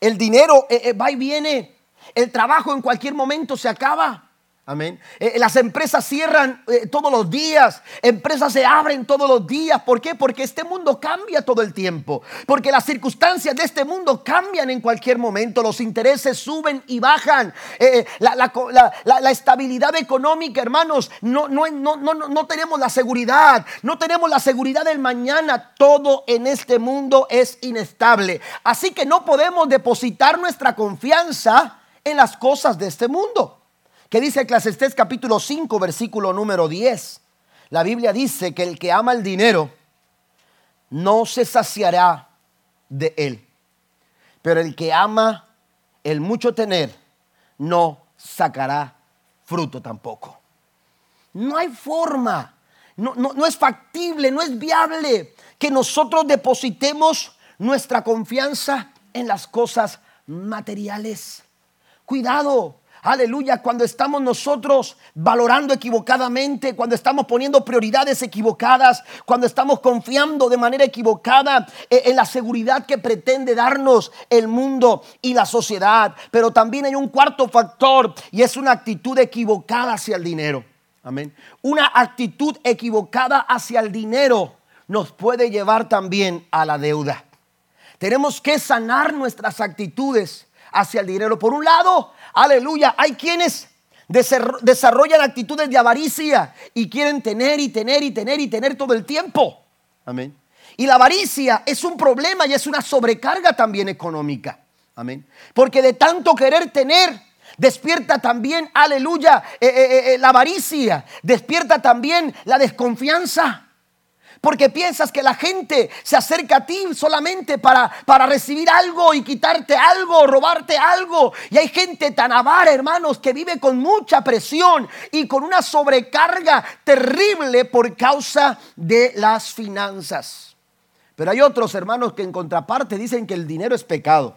El dinero eh, va y viene. El trabajo en cualquier momento se acaba. Amén. Eh, las empresas cierran eh, todos los días, empresas se abren todos los días. ¿Por qué? Porque este mundo cambia todo el tiempo. Porque las circunstancias de este mundo cambian en cualquier momento. Los intereses suben y bajan. Eh, la, estabilidad económica, hermanos, no, no, no, no, no tenemos la seguridad. No tenemos la seguridad del mañana. Todo en este mundo es inestable. Así que no podemos depositar nuestra confianza en las cosas de este mundo. ¿Qué dice Eclesiastés capítulo 5, versículo número 10? La Biblia dice que el que ama el dinero no se saciará de él. Pero el que ama el mucho tener no sacará fruto tampoco. No hay forma, no, no, es factible, no es viable que nosotros depositemos nuestra confianza en las cosas materiales. Cuidado, Aleluya, cuando estamos nosotros valorando equivocadamente, cuando estamos poniendo prioridades equivocadas, cuando estamos confiando de manera equivocada eh, en la seguridad que pretende darnos el mundo y la sociedad. Pero también hay un cuarto factor y es una actitud equivocada hacia el dinero. Amén. Una actitud equivocada hacia el dinero nos puede llevar también a la deuda. Tenemos que sanar nuestras actitudes hacia el dinero. Por un lado, aleluya, hay quienes desarrollan actitudes de avaricia y quieren tener y tener y tener y tener todo el tiempo. Amén. Y la avaricia es un problema y es una sobrecarga también económica. Amén. Porque de tanto querer tener, despierta también, aleluya, eh, eh, eh, la avaricia, despierta también la desconfianza porque piensas que la gente se acerca a ti solamente para, para recibir algo y quitarte algo, robarte algo. Y hay gente tan avara, hermanos, que vive con mucha presión y con una sobrecarga terrible por causa de las finanzas. Pero hay otros hermanos que en contraparte dicen que el dinero es pecado.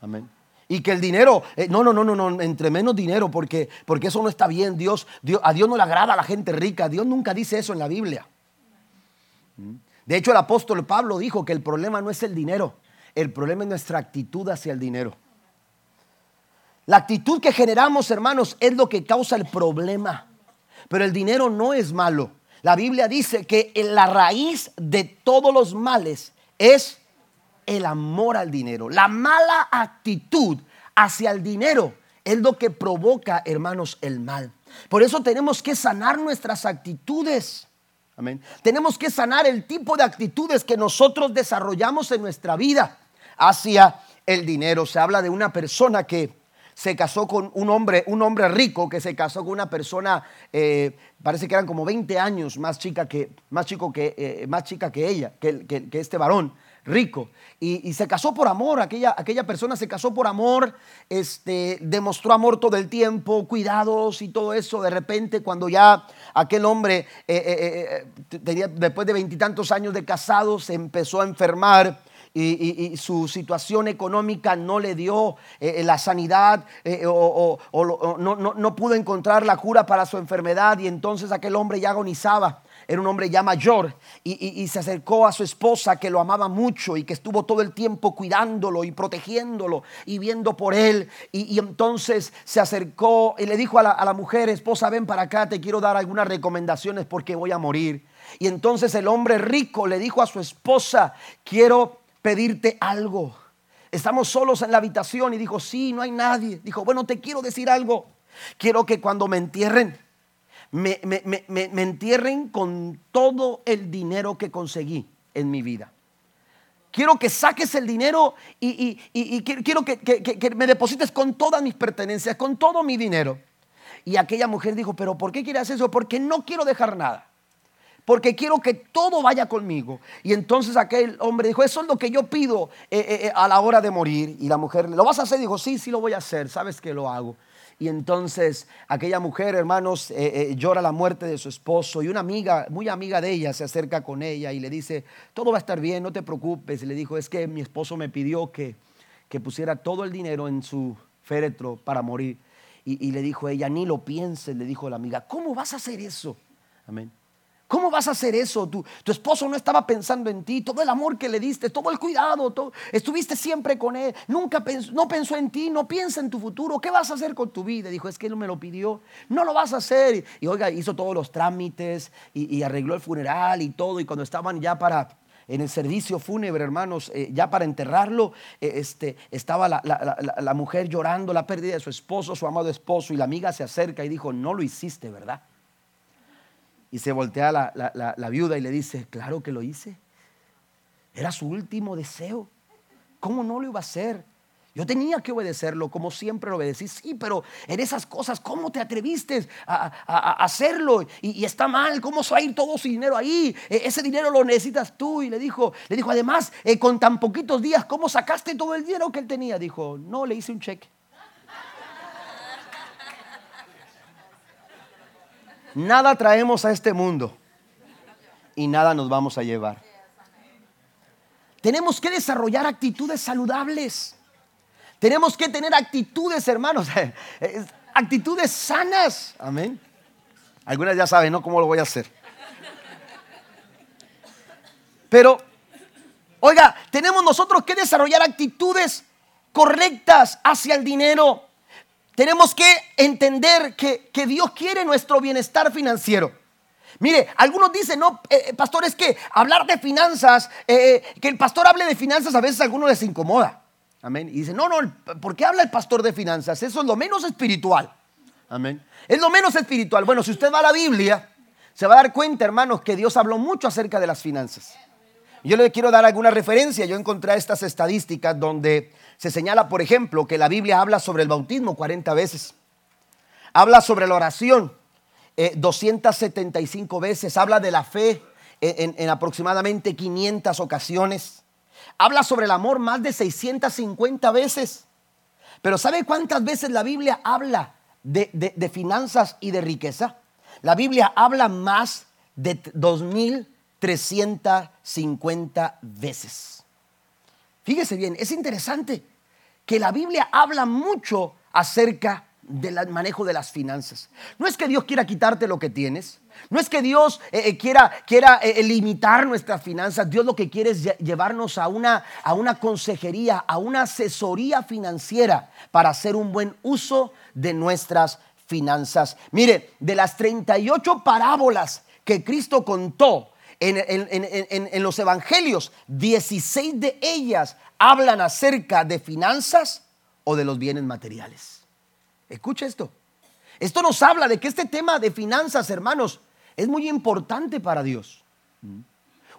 Amén. Y que el dinero, eh, no, no, no, no, no, entre menos dinero, porque, porque eso no está bien. Dios, Dios, a Dios no le agrada a la gente rica. Dios nunca dice eso en la Biblia. De hecho, el apóstol Pablo dijo que el problema no es el dinero, el problema es nuestra actitud hacia el dinero. La actitud que generamos, hermanos, es lo que causa el problema. Pero el dinero no es malo. La Biblia dice que la raíz de todos los males es el amor al dinero. La mala actitud hacia el dinero es lo que provoca, hermanos, el mal. Por eso tenemos que sanar nuestras actitudes. Tenemos que sanar el tipo de actitudes que nosotros desarrollamos en nuestra vida hacia el dinero. Se habla de una persona que se casó con un hombre, un hombre rico que se casó con una persona, eh, parece que eran como 20 años más chica que, más chico que, eh, más chica que ella, que, que este varón rico. Y, se casó por amor, aquella, aquella persona se casó por amor, este, demostró amor todo el tiempo, cuidados y todo eso. De repente, cuando ya aquel hombre, eh, eh, eh, tenía, después de veintitantos años de casado, se empezó a enfermar. Y, su situación económica no le dio la sanidad o, no, no pudo encontrar la cura para su enfermedad y entonces aquel hombre ya agonizaba era un hombre ya mayor y, se acercó a su esposa que lo amaba mucho y que estuvo todo el tiempo cuidándolo y protegiéndolo y viendo por él. Y, entonces se acercó y le dijo a la, a la mujer, esposa, ven para acá, te quiero dar algunas recomendaciones porque voy a morir. Y entonces el hombre rico le dijo a su esposa, quiero pedirte algo. Estamos solos en la habitación y dijo, sí, no hay nadie. Dijo, bueno, te quiero decir algo. Quiero que cuando me entierren, me, entierren con todo el dinero que conseguí en mi vida. Quiero que saques el dinero y, quiero que, que, me deposites con todas mis pertenencias, con todo mi dinero. Y aquella mujer dijo, pero ¿por qué quieres eso? Porque no quiero dejar nada. Porque quiero que todo vaya conmigo. Y entonces aquel hombre dijo, eso es lo que yo pido eh, eh, eh, a la hora de morir. Y la mujer, ¿lo vas a hacer? Dijo, sí, sí lo voy a hacer. ¿Sabes que lo hago? Y entonces aquella mujer, hermanos, eh, eh, llora la muerte de su esposo y una amiga, muy amiga de ella, se acerca con ella y le dice, todo va a estar bien, no te preocupes. Y le dijo, es que mi esposo me pidió que, que pusiera todo el dinero en su féretro para morir. Y, y le dijo ella, ni lo pienses, le dijo la amiga, ¿cómo vas a hacer eso? Amén. ¿Cómo vas a hacer eso? Tu, tu, esposo no estaba pensando en ti, todo el amor que le diste, todo el cuidado, todo, estuviste siempre con él, nunca pensó, no pensó en ti, no piensa en tu futuro, ¿qué vas a hacer con tu vida? Dijo, es que él me lo pidió, no lo vas a hacer. Y, oiga, hizo todos los trámites y, arregló el funeral y todo, y cuando estaban ya para, en el servicio fúnebre, hermanos, eh, ya para enterrarlo, eh, este, estaba la, la, mujer llorando la pérdida de su esposo, su amado esposo, y la amiga se acerca y dijo, no lo hiciste, ¿verdad? Y se voltea la, viuda y le dice, claro que lo hice. Era su último deseo. ¿Cómo no lo iba a hacer? Yo tenía que obedecerlo, como siempre lo obedecí. Sí, pero en esas cosas, ¿cómo te atreviste a, hacerlo? Y, está mal, ¿cómo va a ir todo su dinero ahí? E, ese dinero lo necesitas tú. Y le dijo, le dijo además, eh, con tan poquitos días, ¿cómo sacaste todo el dinero que él tenía? Dijo, no, le hice un cheque. Nada traemos a este mundo y nada nos vamos a llevar. Tenemos que desarrollar actitudes saludables. Tenemos que tener actitudes, hermanos, actitudes sanas. Amén. Algunas ya saben, ¿no? ¿Cómo lo voy a hacer? Pero, oiga, tenemos nosotros que desarrollar actitudes correctas hacia el dinero. Tenemos que entender que, Dios quiere nuestro bienestar financiero. Mire, algunos dicen, no, eh, eh, pastor, es que hablar de finanzas, eh, que el pastor hable de finanzas a veces a algunos les incomoda. Amén. Y dicen, no, no, ¿por qué habla el pastor de finanzas? Eso es lo menos espiritual. Amén. Es lo menos espiritual. Bueno, si usted va a la Biblia, se va a dar cuenta, hermanos, que Dios habló mucho acerca de las finanzas. Yo le quiero dar alguna referencia. Yo encontré estas estadísticas donde se señala, por ejemplo, que la Biblia habla sobre el bautismo 40 veces. Habla sobre la oración 275 eh, veces. Habla de la fe en, en, aproximadamente 500 ocasiones. Habla sobre el amor más de 650 veces. Pero ¿sabe cuántas veces la Biblia habla de, de finanzas y de riqueza? La Biblia habla más de 2.350 veces. Fíjese bien, es interesante que la Biblia habla mucho acerca del manejo de las finanzas. No es que Dios quiera quitarte lo que tienes, no es que Dios eh, eh, quiera, quiera eh, limitar nuestras finanzas, Dios lo que quiere es llevarnos a una, a una consejería, a una asesoría financiera para hacer un buen uso de nuestras finanzas. Mire, de las 38 parábolas que Cristo contó en, los evangelios, 16 de ellas hablan acerca de finanzas o de los bienes materiales. Escucha esto. Esto nos habla de que este tema de finanzas, hermanos, es muy importante para Dios.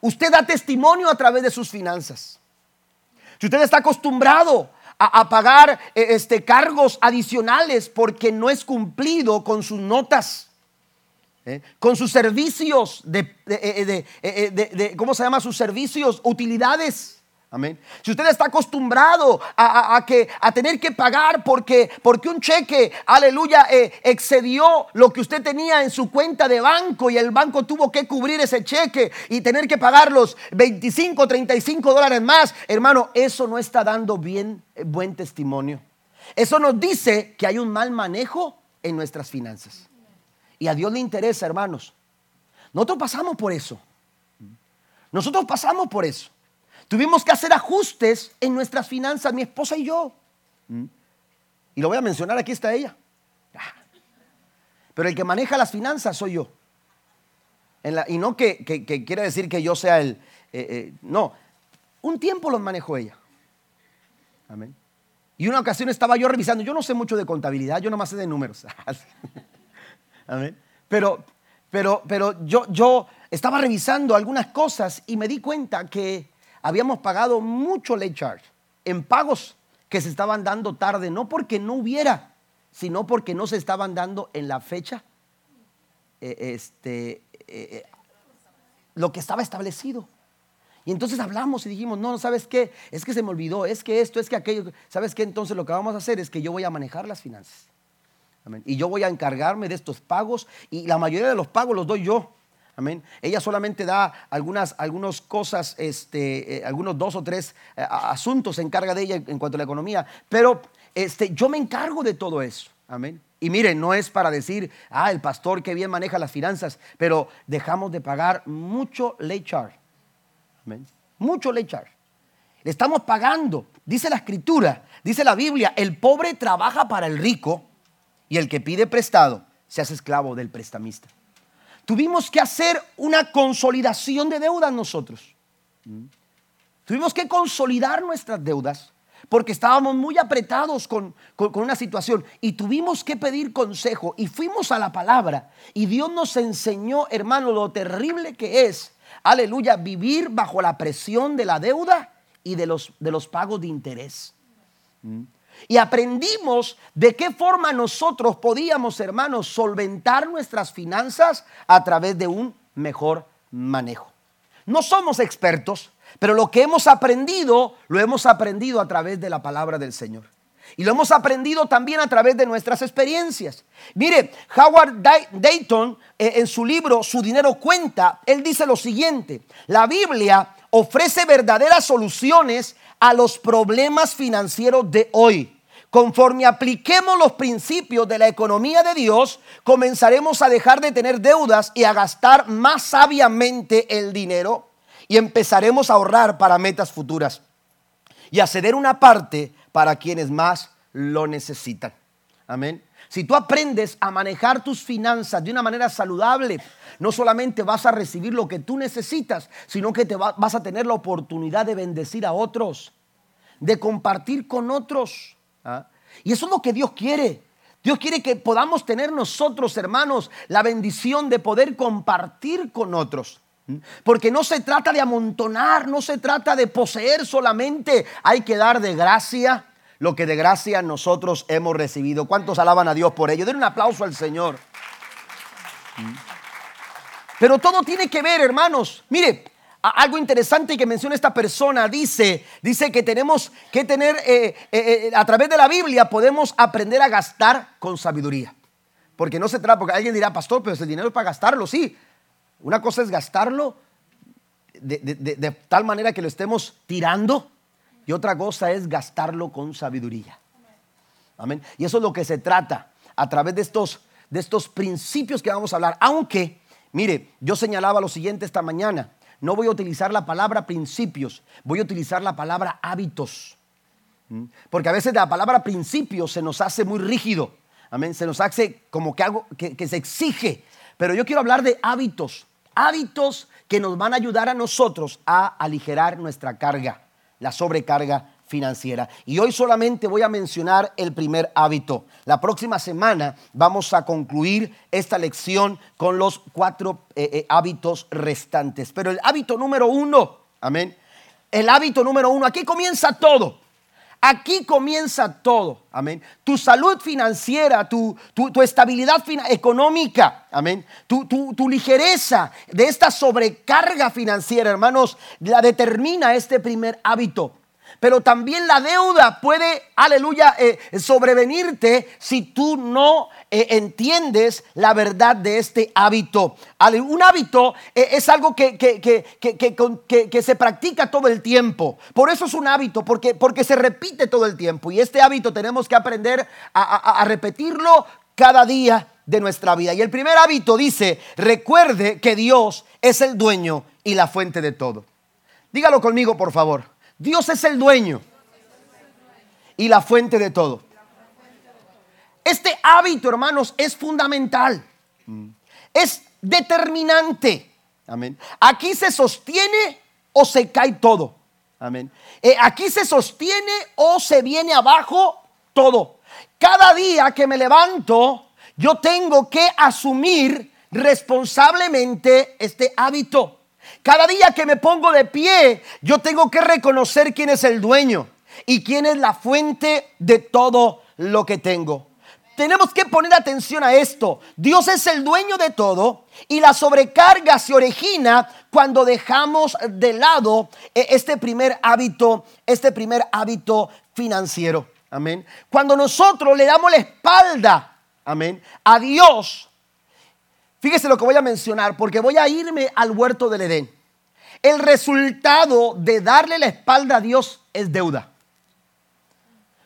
Usted da testimonio a través de sus finanzas. Si usted está acostumbrado a, pagar eh, este, cargos adicionales porque no es cumplido con sus notas. ¿Eh? con sus servicios de, de, ¿cómo se llama? Sus servicios, utilidades. Amén. Si usted está acostumbrado a, que, a tener que pagar porque, porque un cheque, aleluya, eh, excedió lo que usted tenía en su cuenta de banco y el banco tuvo que cubrir ese cheque y tener que pagar los 25, 35 dólares más, hermano, eso no está dando bien, eh, buen testimonio. Eso nos dice que hay un mal manejo en nuestras finanzas. Y a Dios le interesa, hermanos. Nosotros pasamos por eso. Nosotros pasamos por eso. Tuvimos que hacer ajustes en nuestras finanzas, mi esposa y yo. Y lo voy a mencionar, aquí está ella. Ah. Pero el que maneja las finanzas soy yo. y no que, quiere decir que yo sea el... Eh, eh, no, un tiempo los manejó ella. Amén. Y una ocasión estaba yo revisando, yo no sé mucho de contabilidad, yo nomás sé de números. Pero, pero, pero yo, yo estaba revisando algunas cosas y me di cuenta que habíamos pagado mucho late charge en pagos que se estaban dando tarde, no porque no hubiera, sino porque no se estaban dando en la fecha eh, este, eh, eh, lo que estaba establecido. Y entonces hablamos y dijimos, no, ¿sabes qué? Es que se me olvidó, es que esto, es que aquello. ¿Sabes qué? Entonces lo que vamos a hacer es que yo voy a manejar las finanzas. Y yo voy a encargarme de estos pagos y la mayoría de los pagos los doy yo. Amén. Ella solamente da algunas, algunas cosas, este, eh, algunos dos o tres eh, asuntos se encarga de ella en cuanto a la economía, pero este, yo me encargo de todo eso. Amén. Y miren, no es para decir, ah, el pastor que bien maneja las finanzas, pero dejamos de pagar mucho late charge. Amén. Mucho late charge. Le estamos pagando, dice la escritura, dice la Biblia, el pobre trabaja para el rico y el que pide prestado se hace esclavo del prestamista tuvimos que hacer una consolidación de deudas nosotros. Tuvimos que consolidar nuestras deudas porque estábamos muy apretados con, una situación y tuvimos que pedir consejo y fuimos a la palabra y Dios nos enseñó, hermano, lo terrible que es, aleluya, vivir bajo la presión de la deuda y de los, de los pagos de interés. Y aprendimos de qué forma nosotros podíamos, hermanos, solventar nuestras finanzas a través de un mejor manejo. No somos expertos, pero lo que hemos aprendido, lo hemos aprendido a través de la palabra del Señor. Y lo hemos aprendido también a través de nuestras experiencias. Mire, Howard Dayton eh, en su libro Su dinero cuenta, él dice lo siguiente, la Biblia ofrece verdaderas soluciones a los problemas financieros de hoy. Conforme apliquemos los principios de la economía de Dios, comenzaremos a dejar de tener deudas y a gastar más sabiamente el dinero y empezaremos a ahorrar para metas futuras y a ceder una parte para quienes más lo necesitan. Amén. Si tú aprendes a manejar tus finanzas de una manera saludable, no solamente vas a recibir lo que tú necesitas, sino que te vas a tener la oportunidad de bendecir a otros, de compartir con otros. ¿ah? Y eso es lo que Dios quiere. Dios quiere que podamos tener nosotros, hermanos, la bendición de poder compartir con otros. Porque no se trata de amontonar, no se trata de poseer solamente, hay que dar de gracia lo que de gracia nosotros hemos recibido. ¿Cuántos alaban a Dios por ello? Den un aplauso al Señor. Pero todo tiene que ver, hermanos. Mire, algo interesante que menciona esta persona dice, dice que tenemos que tener, eh, eh, eh, a través de la Biblia podemos aprender a gastar con sabiduría. Porque no se trata, porque alguien dirá, pastor, pero el dinero es para gastarlo, sí. Una cosa es gastarlo de tal manera que lo estemos tirando y otra cosa es gastarlo con sabiduría. Amén. Y eso es lo que se trata a través de estos, de estos principios que vamos a hablar. Aunque, mire, yo señalaba lo siguiente esta mañana. No voy a utilizar la palabra principios, voy a utilizar la palabra hábitos. ¿Mm? Porque a veces la palabra principios se nos hace muy rígido. Amén. Se nos hace como que algo que, que se exige. Pero yo quiero hablar de hábitos. Hábitos que nos van a ayudar a nosotros a aligerar nuestra carga, la sobrecarga financiera. Y hoy solamente voy a mencionar el primer hábito. La próxima semana vamos a concluir esta lección con los cuatro eh, eh, hábitos restantes. Pero el hábito número uno, amén. El hábito número uno, aquí comienza todo. Aquí comienza todo. Amén. Tu salud financiera, tu, tu, estabilidad económica. Amén. Tu, tu, ligereza de esta sobrecarga financiera, hermanos, la determina este primer hábito pero también la deuda puede, aleluya, eh, sobrevenirte si tú no eh, entiendes la verdad de este hábito. Un hábito eh, es algo que, que, se practica todo el tiempo. Por eso es un hábito, porque, porque se repite todo el tiempo. Y este hábito tenemos que aprender a repetirlo cada día de nuestra vida. Y el primer hábito dice, recuerde que Dios es el dueño y la fuente de todo. Dígalo conmigo, por favor. Dios es el dueño y la fuente de todo. Este hábito, hermanos, es fundamental. Es determinante. Amén. Aquí se sostiene o se cae todo. Amén. Eh, aquí se sostiene o se viene abajo todo. Cada día que me levanto, yo tengo que asumir responsablemente este hábito. Cada día que me pongo de pie, yo tengo que reconocer quién es el dueño y quién es la fuente de todo lo que tengo. Tenemos que poner atención a esto. Dios es el dueño de todo y la sobrecarga se origina cuando dejamos de lado eh, este primer hábito, este primer hábito financiero. Amén. Cuando nosotros le damos la espalda, amén, a Dios, Fíjese lo que voy a mencionar, porque voy a irme al huerto del Edén. El resultado de darle la espalda a Dios es deuda.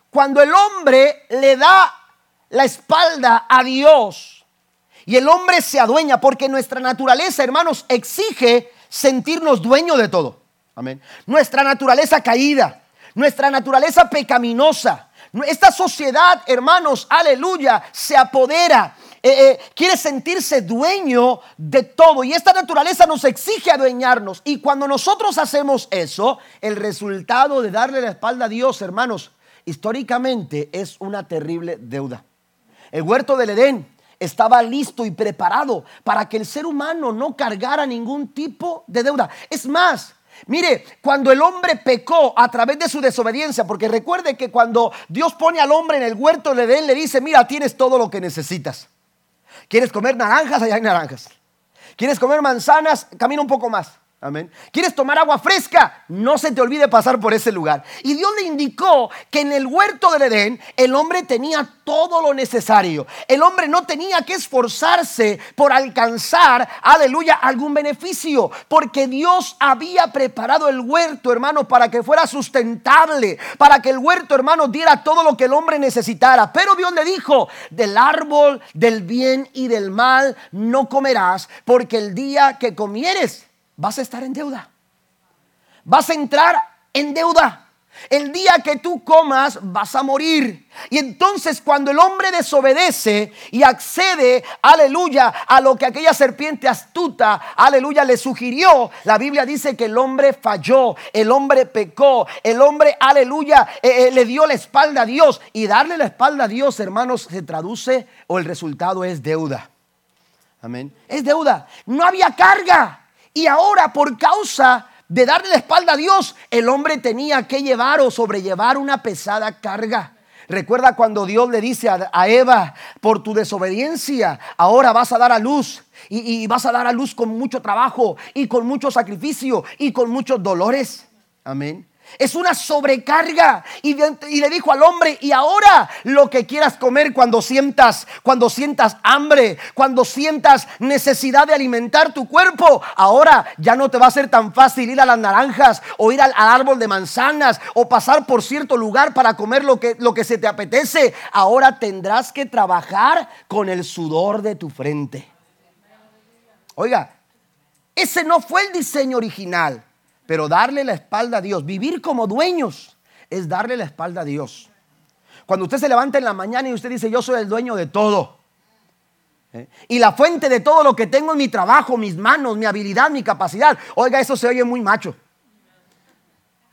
Cuando el hombre le da la espalda a Dios y el hombre se adueña, porque nuestra naturaleza, hermanos, exige sentirnos dueños de todo. Amén. Nuestra naturaleza caída, nuestra naturaleza pecaminosa, esta sociedad, hermanos, aleluya, se apodera eh, eh, quiere sentirse dueño de todo. Y esta naturaleza nos exige adueñarnos. Y cuando nosotros hacemos eso, el resultado de darle la espalda a Dios, hermanos, históricamente es una terrible deuda. El huerto del Edén estaba listo y preparado para que el ser humano no cargara ningún tipo de deuda. Es más, Mire, cuando el hombre pecó a través de su desobediencia, porque recuerde que cuando Dios pone al hombre en el huerto del Edén, le dice, mira, tienes todo lo que necesitas. ¿Quieres comer naranjas? Allá hay naranjas. ¿Quieres comer manzanas? Camina un poco más. Amén. ¿Quieres tomar agua fresca? No se te olvide pasar por ese lugar. Y Dios le indicó que en el huerto del Edén el hombre tenía todo lo necesario. El hombre no tenía que esforzarse por alcanzar, aleluya, algún beneficio. Porque Dios había preparado el huerto, hermano, para que fuera sustentable. Para que el huerto, hermano, diera todo lo que el hombre necesitara. Pero Dios le dijo, del árbol del bien y del mal no comerás, porque el día que comieres vas a estar en deuda. Vas a entrar en deuda. El día que tú comas vas a morir. Y entonces cuando el hombre desobedece y accede, aleluya, a lo que aquella serpiente astuta, aleluya, le sugirió, la Biblia dice que el hombre falló, el hombre pecó, el hombre, aleluya, eh, eh, le dio la espalda a Dios. Y darle la espalda a Dios, hermanos, se traduce o el resultado es deuda. Amén. Es deuda. No había carga. Y ahora por causa de darle la espalda a Dios, el hombre tenía que llevar o sobrellevar una pesada carga. Recuerda cuando Dios le dice a, Eva, por tu desobediencia, ahora vas a dar a luz. Y, vas a dar a luz con mucho trabajo y con mucho sacrificio y con muchos dolores. Amén. Es una sobrecarga. Y, le dijo al hombre, y ahora lo que quieras comer cuando sientas, cuando sientas hambre, cuando sientas necesidad de alimentar tu cuerpo, ahora ya no te va a ser tan fácil ir a las naranjas o ir al, árbol de manzanas o pasar por cierto lugar para comer lo que, lo que se te apetece. Ahora tendrás que trabajar con el sudor de tu frente. Oiga, ese no fue el diseño original. Pero darle la espalda a Dios, vivir como dueños, es darle la espalda a Dios. Cuando usted se levanta en la mañana y usted dice, yo soy el dueño de todo. ¿eh? Y la fuente de todo lo que tengo en mi trabajo, mis manos, mi habilidad, mi capacidad. Oiga, eso se oye muy macho.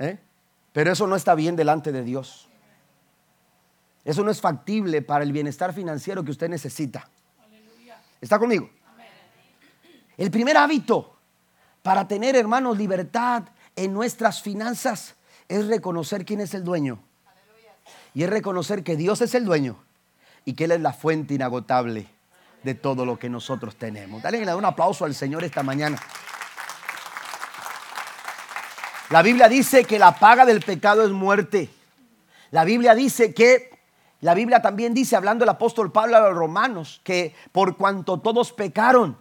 ¿eh? Pero eso no está bien delante de Dios. Eso no es factible para el bienestar financiero que usted necesita. ¿Está conmigo? El primer hábito para tener, hermanos, libertad en nuestras finanzas es reconocer quién es el dueño Y es reconocer que Dios es el dueño y que Él es la fuente inagotable de todo lo que nosotros tenemos. Dale un aplauso al Señor esta mañana. La Biblia dice que la paga del pecado es muerte. La Biblia dice que, la Biblia también dice, hablando el apóstol Pablo a los romanos, que por cuanto todos pecaron,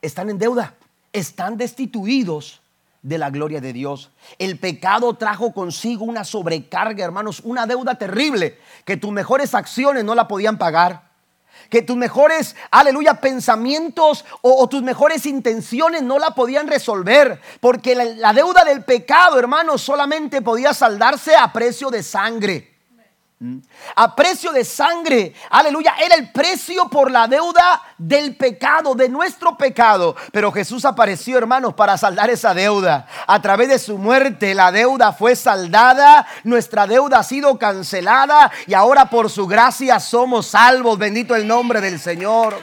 están en deuda, están destituidos de la gloria de Dios. El pecado trajo consigo una sobrecarga, hermanos, una deuda terrible que tus mejores acciones no la podían pagar que tus mejores, aleluya, pensamientos o, tus mejores intenciones no la podían resolver, porque la, deuda del pecado, hermanos, solamente podía saldarse a precio de sangre. A precio de sangre, aleluya, era el precio por la deuda del pecado, de nuestro pecado. Pero Jesús apareció, hermanos, para saldar esa deuda. A través de su muerte, la deuda fue saldada, nuestra deuda ha sido cancelada y ahora por su gracia somos salvos. Bendito el nombre del Señor.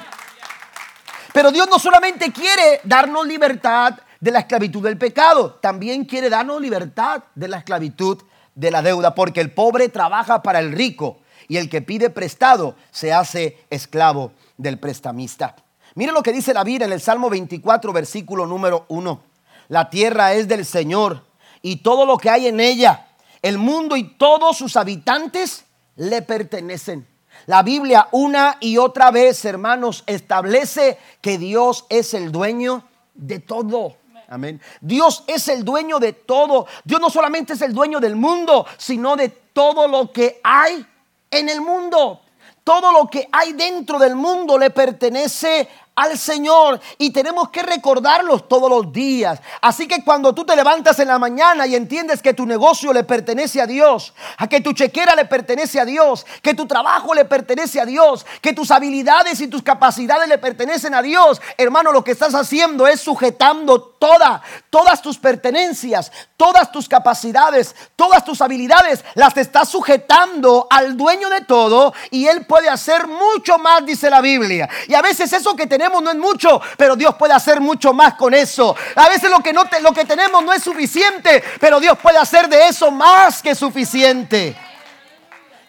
Pero Dios no solamente quiere darnos libertad de la esclavitud del pecado, también quiere darnos libertad de la esclavitud de la deuda, porque el pobre trabaja para el rico y el que pide prestado se hace esclavo del prestamista. Mire lo que dice la Biblia en el Salmo 24, versículo número 1. La tierra es del Señor y todo lo que hay en ella, el mundo y todos sus habitantes le pertenecen. La Biblia una y otra vez, hermanos, establece que Dios es el dueño de todo. Amén. Dios es el dueño de todo. Dios no solamente es el dueño del mundo, sino de todo lo que hay en el mundo. Todo lo que hay dentro del mundo le pertenece al Señor y tenemos que recordarlos todos los días. Así que cuando tú te levantas en la mañana y entiendes que tu negocio le pertenece a Dios, a que tu chequera le pertenece a Dios, que tu trabajo le pertenece a Dios, que tus habilidades y tus capacidades le pertenecen a Dios, hermano, lo que estás haciendo es sujetando toda, todas tus pertenencias, todas tus capacidades, todas tus habilidades, las estás sujetando al dueño de todo y él puede hacer mucho más, dice la Biblia. Y a veces eso que tenemos no es mucho, pero Dios puede hacer mucho más con eso. A veces lo que, no lo que tenemos no es suficiente, pero Dios puede hacer de eso más que suficiente.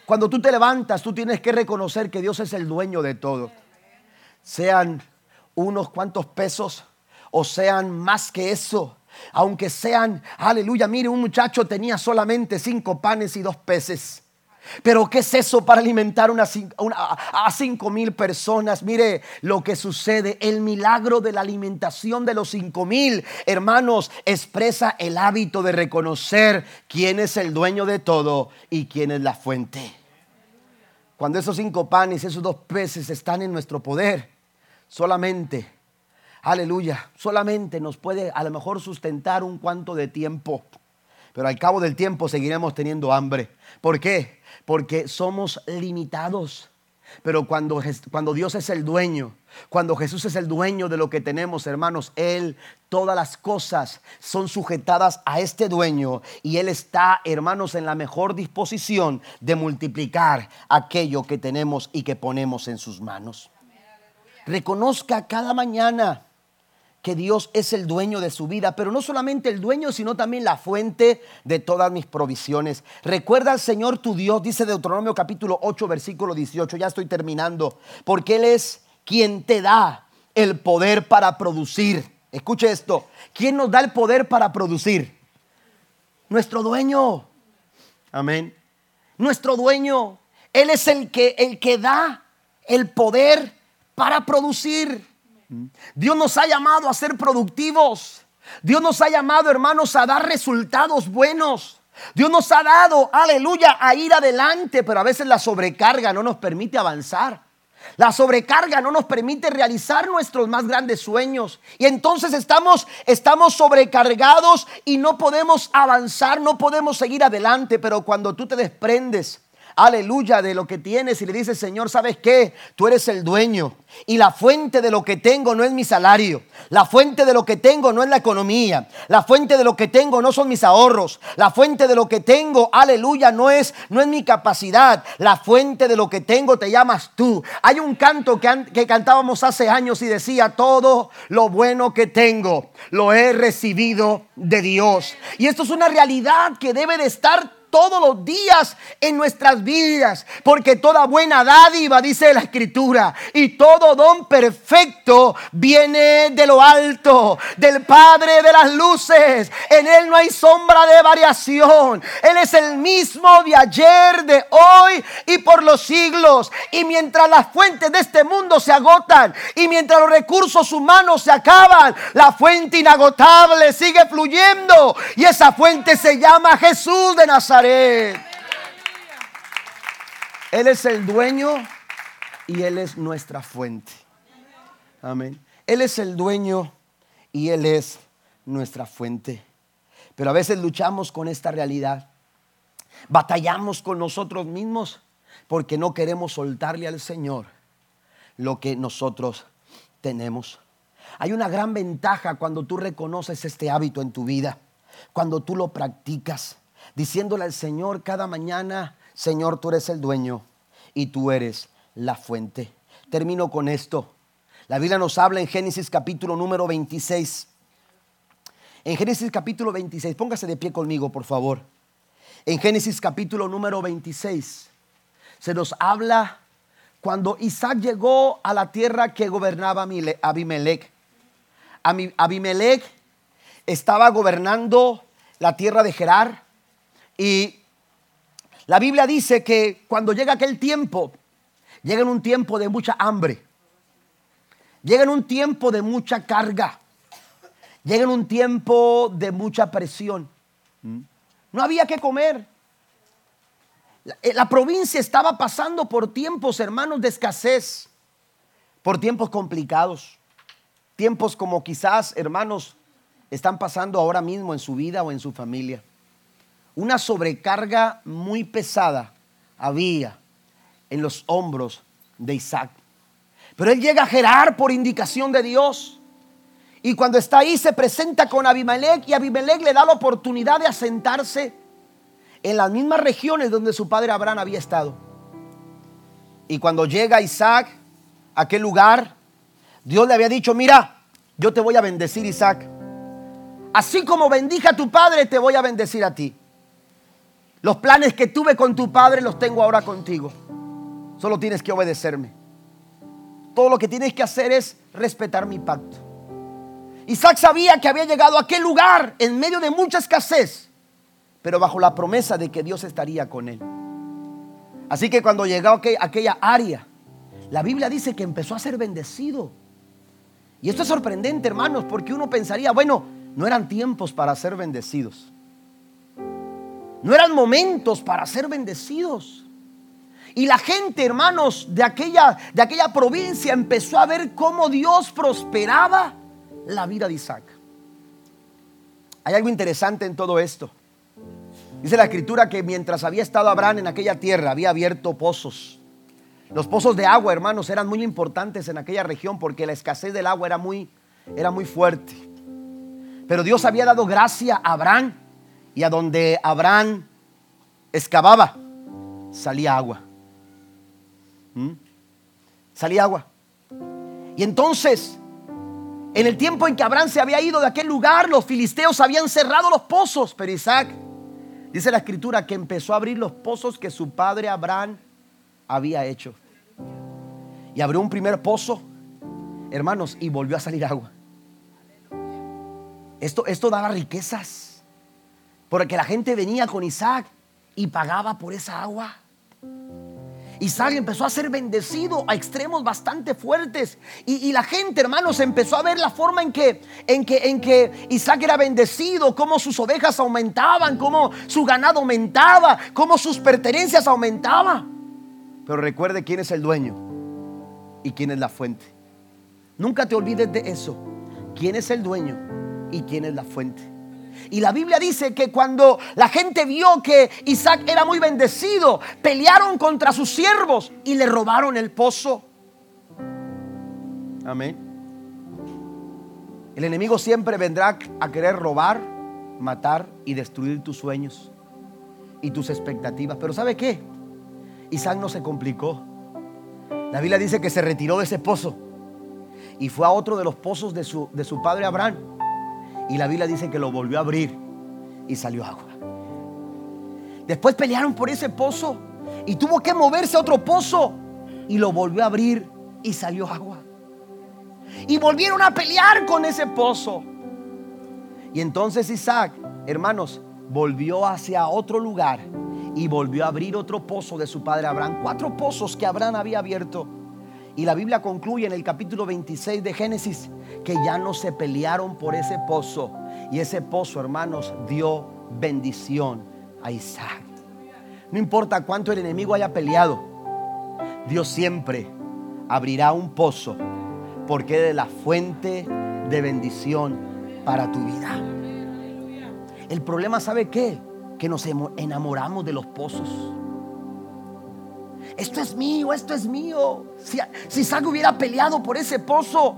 Cuando tú te levantas, tú tienes que reconocer que Dios es el dueño de todo. Sean unos cuantos pesos o sean más que eso. Aunque sean, aleluya, mire, un muchacho tenía solamente cinco panes y dos peces. Pero ¿qué es eso para alimentar a cinco mil personas? Mire lo que sucede. El milagro de la alimentación de los cinco mil hermanos expresa el hábito de reconocer quién es el dueño de todo y quién es la fuente. Cuando esos cinco panes, esos dos peces están en nuestro poder, solamente, aleluya, solamente nos puede a lo mejor sustentar un cuanto de tiempo. Pero al cabo del tiempo seguiremos teniendo hambre. ¿Por qué? Porque somos limitados. Pero cuando, cuando, Dios es el dueño, cuando Jesús es el dueño de lo que tenemos, hermanos, Él, todas las cosas son sujetadas a este dueño y Él está, hermanos, en la mejor disposición de multiplicar aquello que tenemos y que ponemos en sus manos. Reconozca cada mañana que Dios es el dueño de su vida, pero no solamente el dueño, sino también la fuente de todas mis provisiones. Recuerda al Señor tu Dios, dice Deuteronomio capítulo 8, versículo 18, ya estoy terminando, porque Él es quien te da el poder para producir. Escuche esto, ¿quién nos da el poder para producir? Nuestro dueño. Amén. Nuestro dueño. Él es el que, el que da el poder para producir. Dios nos ha llamado a ser productivos. Dios nos ha llamado, hermanos, a dar resultados buenos. Dios nos ha dado, aleluya, a ir adelante, pero a veces la sobrecarga no nos permite avanzar. La sobrecarga no nos permite realizar nuestros más grandes sueños. Y entonces estamos, estamos sobrecargados y no podemos avanzar, no podemos seguir adelante. Pero cuando tú te desprendes aleluya, de lo que tienes y le dices, Señor, ¿sabes qué? Tú eres el dueño. Y la fuente de lo que tengo no es mi salario. La fuente de lo que tengo no es la economía. La fuente de lo que tengo no son mis ahorros. La fuente de lo que tengo, aleluya, no es, no es mi capacidad. La fuente de lo que tengo te llamas tú. Hay un canto que, que cantábamos hace años y decía, todo lo bueno que tengo lo he recibido de Dios. Y esto es una realidad que debe de estar todos los días en nuestras vidas. Porque toda buena dádiva, dice la escritura, y todo don perfecto viene de lo alto, del Padre de las luces. En Él no hay sombra de variación. Él es el mismo de ayer, de hoy y por los siglos. Y mientras las fuentes de este mundo se agotan y mientras los recursos humanos se acaban, la fuente inagotable sigue fluyendo. Y esa fuente se llama Jesús de Nazaret. Él es el dueño y Él es nuestra fuente. Amén. Él es el dueño y Él es nuestra fuente. Pero a veces luchamos con esta realidad. Batallamos con nosotros mismos porque no queremos soltarle al Señor lo que nosotros tenemos. Hay una gran ventaja cuando tú reconoces este hábito en tu vida, cuando tú lo practicas, diciéndole al Señor cada mañana, Señor, tú eres el dueño y tú eres la fuente. Termino con esto. La Biblia nos habla en Génesis capítulo número 26. En Génesis capítulo 26, póngase de pie conmigo, por favor. En Génesis capítulo número 26 se nos habla cuando Isaac llegó a la tierra que gobernaba Abimelech. Abimelech estaba gobernando la tierra de Gerar y la Biblia dice que cuando llega aquel tiempo, llega en un tiempo de mucha hambre, llega en un tiempo de mucha carga, llega en un tiempo de mucha presión. No había que comer. Eh, la, provincia estaba pasando por tiempos, hermanos, de escasez, por tiempos complicados, tiempos como quizás, hermanos, están pasando ahora mismo en su vida o en su familia. Una sobrecarga muy pesada había en los hombros de Isaac. Pero él llega a Gerar por indicación de Dios. Y cuando está ahí se presenta con Abimelech y Abimelech le da la oportunidad de asentarse en las mismas regiones donde su padre Abraham había estado. Y cuando llega Isaac a aquel lugar, Dios le había dicho, mira, yo te voy a bendecir Isaac. Así como bendije a tu padre, te voy a bendecir a ti. Los planes que tuve con tu padre los tengo ahora contigo. Solo tienes que obedecerme. Todo lo que tienes que hacer es respetar mi pacto. Isaac sabía que había llegado a aquel lugar en medio de mucha escasez pero bajo la promesa de que Dios estaría con él. Así que cuando llegó a aquella área, la Biblia dice que empezó a ser bendecido. Y esto es sorprendente, hermanos, porque uno pensaría, bueno, no eran tiempos para ser bendecidos. No eran momentos para ser bendecidos. Y la gente, hermanos, de aquella, de aquella provincia empezó a ver cómo Dios prosperaba la vida de Isaac. Hay algo interesante en todo esto. Dice la escritura que mientras había estado Abraham en aquella tierra, había abierto pozos. Los pozos de agua, hermanos, eran muy importantes en aquella región porque la escasez del agua era muy, era muy fuerte. Pero Dios había dado gracia a Abraham y a donde Abraham excavaba, salía agua. ¿Mm? Salía agua. Y entonces, en el tiempo en que Abraham se había ido de aquel lugar, los filisteos habían cerrado los pozos, pero Isaac Dice la escritura que empezó a abrir los pozos que su padre Abraham había hecho. Y abrió un primer pozo, hermanos, y volvió a salir agua. Esto, esto daba riquezas. Porque la gente venía con Isaac y pagaba por esa agua. Isaac empezó a ser bendecido a extremos bastante fuertes. Y, la gente, hermanos, empezó a ver la forma en que, en, que, en que Isaac era bendecido, cómo sus ovejas aumentaban, cómo su ganado aumentaba, cómo sus pertenencias aumentaban. Pero recuerde quién es el dueño y quién es la fuente. Nunca te olvides de eso. ¿Quién es el dueño y quién es la fuente? Y la Biblia dice que cuando la gente vio que Isaac era muy bendecido, pelearon contra sus siervos y le robaron el pozo. Amén. El enemigo siempre vendrá a querer robar, matar y destruir tus sueños y tus expectativas. Pero ¿sabe qué? Isaac no se complicó. La Biblia dice que se retiró de ese pozo y fue a otro de los pozos de su, de su padre Abraham y la Biblia dice que lo volvió a abrir y salió agua. Después pelearon por ese pozo y tuvo que moverse a otro pozo y lo volvió a abrir y salió agua. Y volvieron a pelear con ese pozo. Y entonces Isaac, hermanos, volvió hacia otro lugar y volvió a abrir otro pozo de su padre Abraham. Cuatro pozos que Abraham había abierto. Y la Biblia concluye en el capítulo 26 de Génesis que ya no se pelearon por ese pozo. Y ese pozo, hermanos, dio bendición a Isaac. No importa cuánto el enemigo haya peleado, Dios siempre abrirá un pozo porque es de la fuente de bendición para tu vida. El problema, ¿sabe qué? Que nos enamoramos de los pozos. Esto es mío, esto es mío. Si, si Isaac hubiera peleado por ese pozo,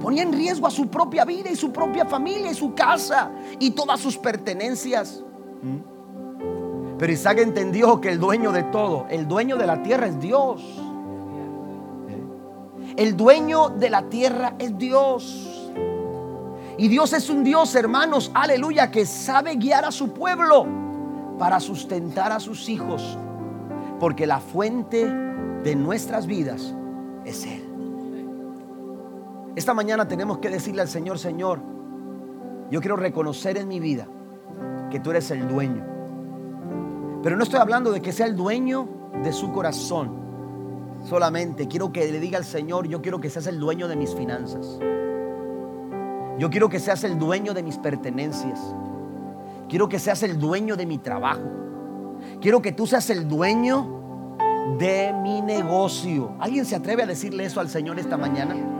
ponía en riesgo a su propia vida y su propia familia y su casa y todas sus pertenencias. ¿Mm? Pero Isaac entendió que el dueño de todo, el dueño de la tierra es Dios. El dueño de la tierra es Dios. Y Dios es un Dios, hermanos, aleluya, que sabe guiar a su pueblo para sustentar a sus hijos. Porque la fuente de nuestras vidas es Él. Esta mañana tenemos que decirle al Señor, Señor, yo quiero reconocer en mi vida que tú eres el dueño. Pero no estoy hablando de que sea el dueño de su corazón solamente. Quiero que le diga al Señor, yo quiero que seas el dueño de mis finanzas. Yo quiero que seas el dueño de mis pertenencias. Quiero que seas el dueño de mi trabajo. Quiero que tú seas el dueño de mi negocio. ¿Alguien se atreve a decirle eso al Señor esta mañana?